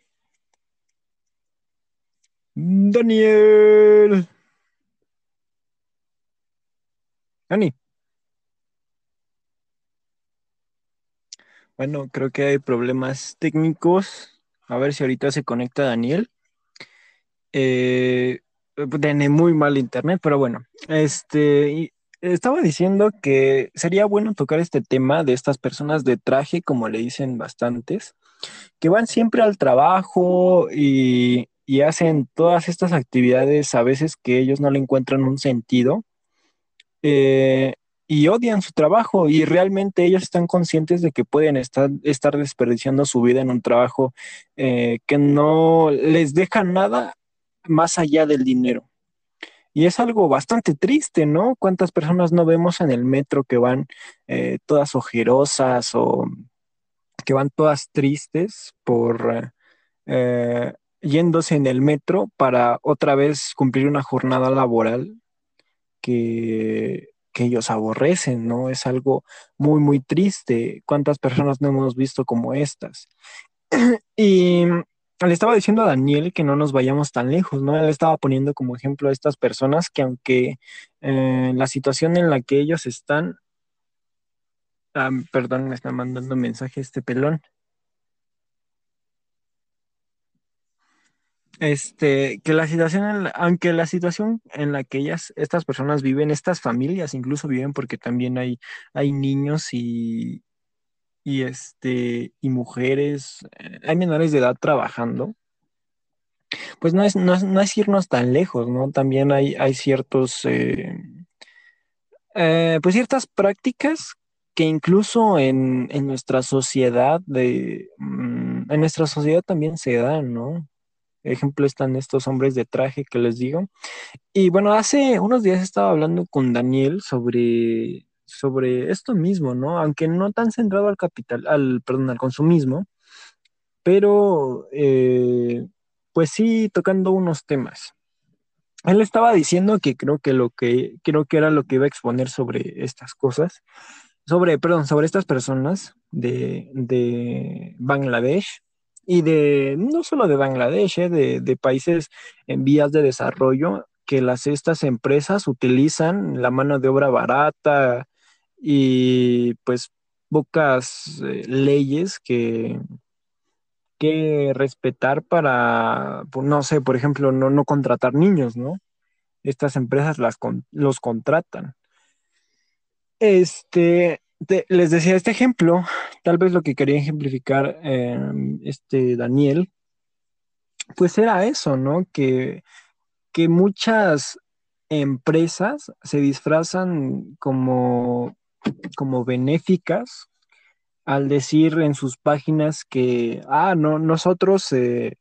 Daniel. Dani. Bueno, creo que hay problemas técnicos. A ver si ahorita se conecta Daniel. Eh, tiene muy mal internet, pero bueno, este estaba diciendo que sería bueno tocar este tema de estas personas de traje, como le dicen bastantes, que van siempre al trabajo y, y hacen todas estas actividades a veces que ellos no le encuentran un sentido eh, y odian su trabajo y realmente ellos están conscientes de que pueden estar, estar desperdiciando su vida en un trabajo eh, que no les deja nada más allá del dinero. Y es algo bastante triste, ¿no? ¿Cuántas personas no vemos en el metro que van eh, todas ojerosas o que van todas tristes por yéndose en el metro para otra vez cumplir una jornada laboral que, que ellos aborrecen, ¿no? Es algo muy, muy triste. ¿Cuántas personas no hemos visto como estas? y le estaba diciendo a Daniel que no nos vayamos tan lejos, ¿no? Él estaba poniendo como ejemplo a estas personas que aunque eh, la situación en la que ellos están, ah, perdón, me está mandando mensaje este pelón. Este, que la situación, aunque la situación en la que ellas, estas personas viven, estas familias incluso viven porque también hay, hay niños y, y, este, y mujeres, eh, hay menores de edad trabajando, pues no es, no es, irnos tan lejos, ¿no? También hay, hay ciertos, eh, eh, pues ciertas prácticas que incluso en, en nuestra sociedad de, mm, en nuestra sociedad también se dan, ¿no? Ejemplo están estos hombres de traje que les digo. Y bueno, hace unos días estaba hablando con Daniel sobre, sobre esto mismo, ¿no? Aunque no tan centrado al capital, al, perdón, al consumismo, pero eh, pues sí tocando unos temas. Él estaba diciendo que creo que lo que creo que era lo que iba a exponer sobre estas cosas, sobre, perdón, sobre estas personas de, de Bangladesh, y de no solo de Bangladesh, eh, de, países en vías de desarrollo, que las, estas empresas utilizan la mano de obra barata y pues pocas eh, leyes que, que respetar para, pues, no sé, por ejemplo, no, no contratar niños, ¿no? Estas empresas las, los contratan. Este, les decía este ejemplo, tal vez lo que quería ejemplificar em, este Daniel, pues era eso, ¿no? Que, que muchas, empresas se disfrazan como, como benéficas al decir en sus páginas que, ah, no, nosotros eh,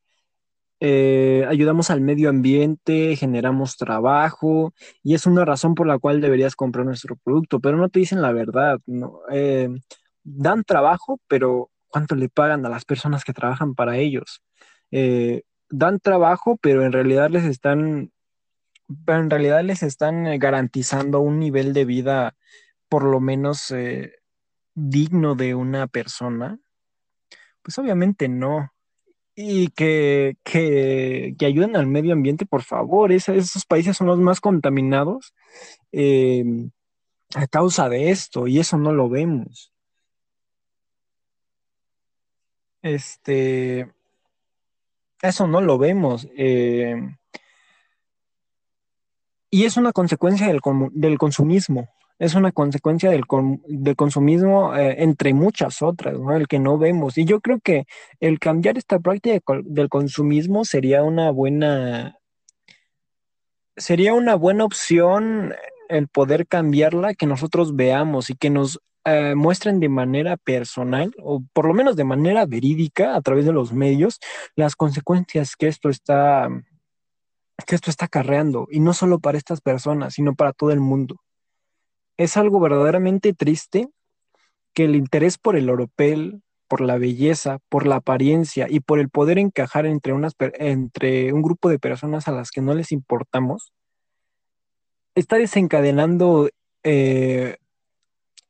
eh, ayudamos al medio ambiente, generamos trabajo y es una razón por la cual deberías comprar nuestro producto, pero no te dicen la verdad, ¿no? Eh, dan trabajo, pero ¿cuánto le pagan a las personas que trabajan para ellos? Eh, dan trabajo, pero en realidad les están, en realidad les están garantizando un nivel de vida por lo menos digno de una persona. Pues obviamente no y que, que, ayuden al medio ambiente, por favor. esos países son los más contaminados eh, a causa de esto y eso no lo vemos. Este, eso no lo vemos. Eh, y es una consecuencia del, del consumismo es una consecuencia del, consumismo eh, entre muchas otras. El que no vemos. Y yo creo que el cambiar esta práctica del consumismo sería una buena, sería una buena opción el poder cambiarla, que nosotros veamos y que nos eh, muestren de manera personal, o por lo menos de manera verídica, a través de los medios, las consecuencias que esto está que esto está acarreando, y no solo para estas personas, sino para todo el mundo es algo verdaderamente triste que el interés por el oropel, por la belleza, por la apariencia y por el poder encajar entre, unas, entre un grupo de personas a las que no les importamos, está desencadenando eh,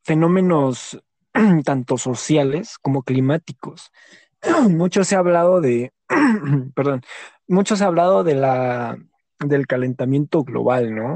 fenómenos tanto sociales como climáticos. Mucho se ha hablado de, perdón, mucho se ha hablado de la, del calentamiento global, ¿no?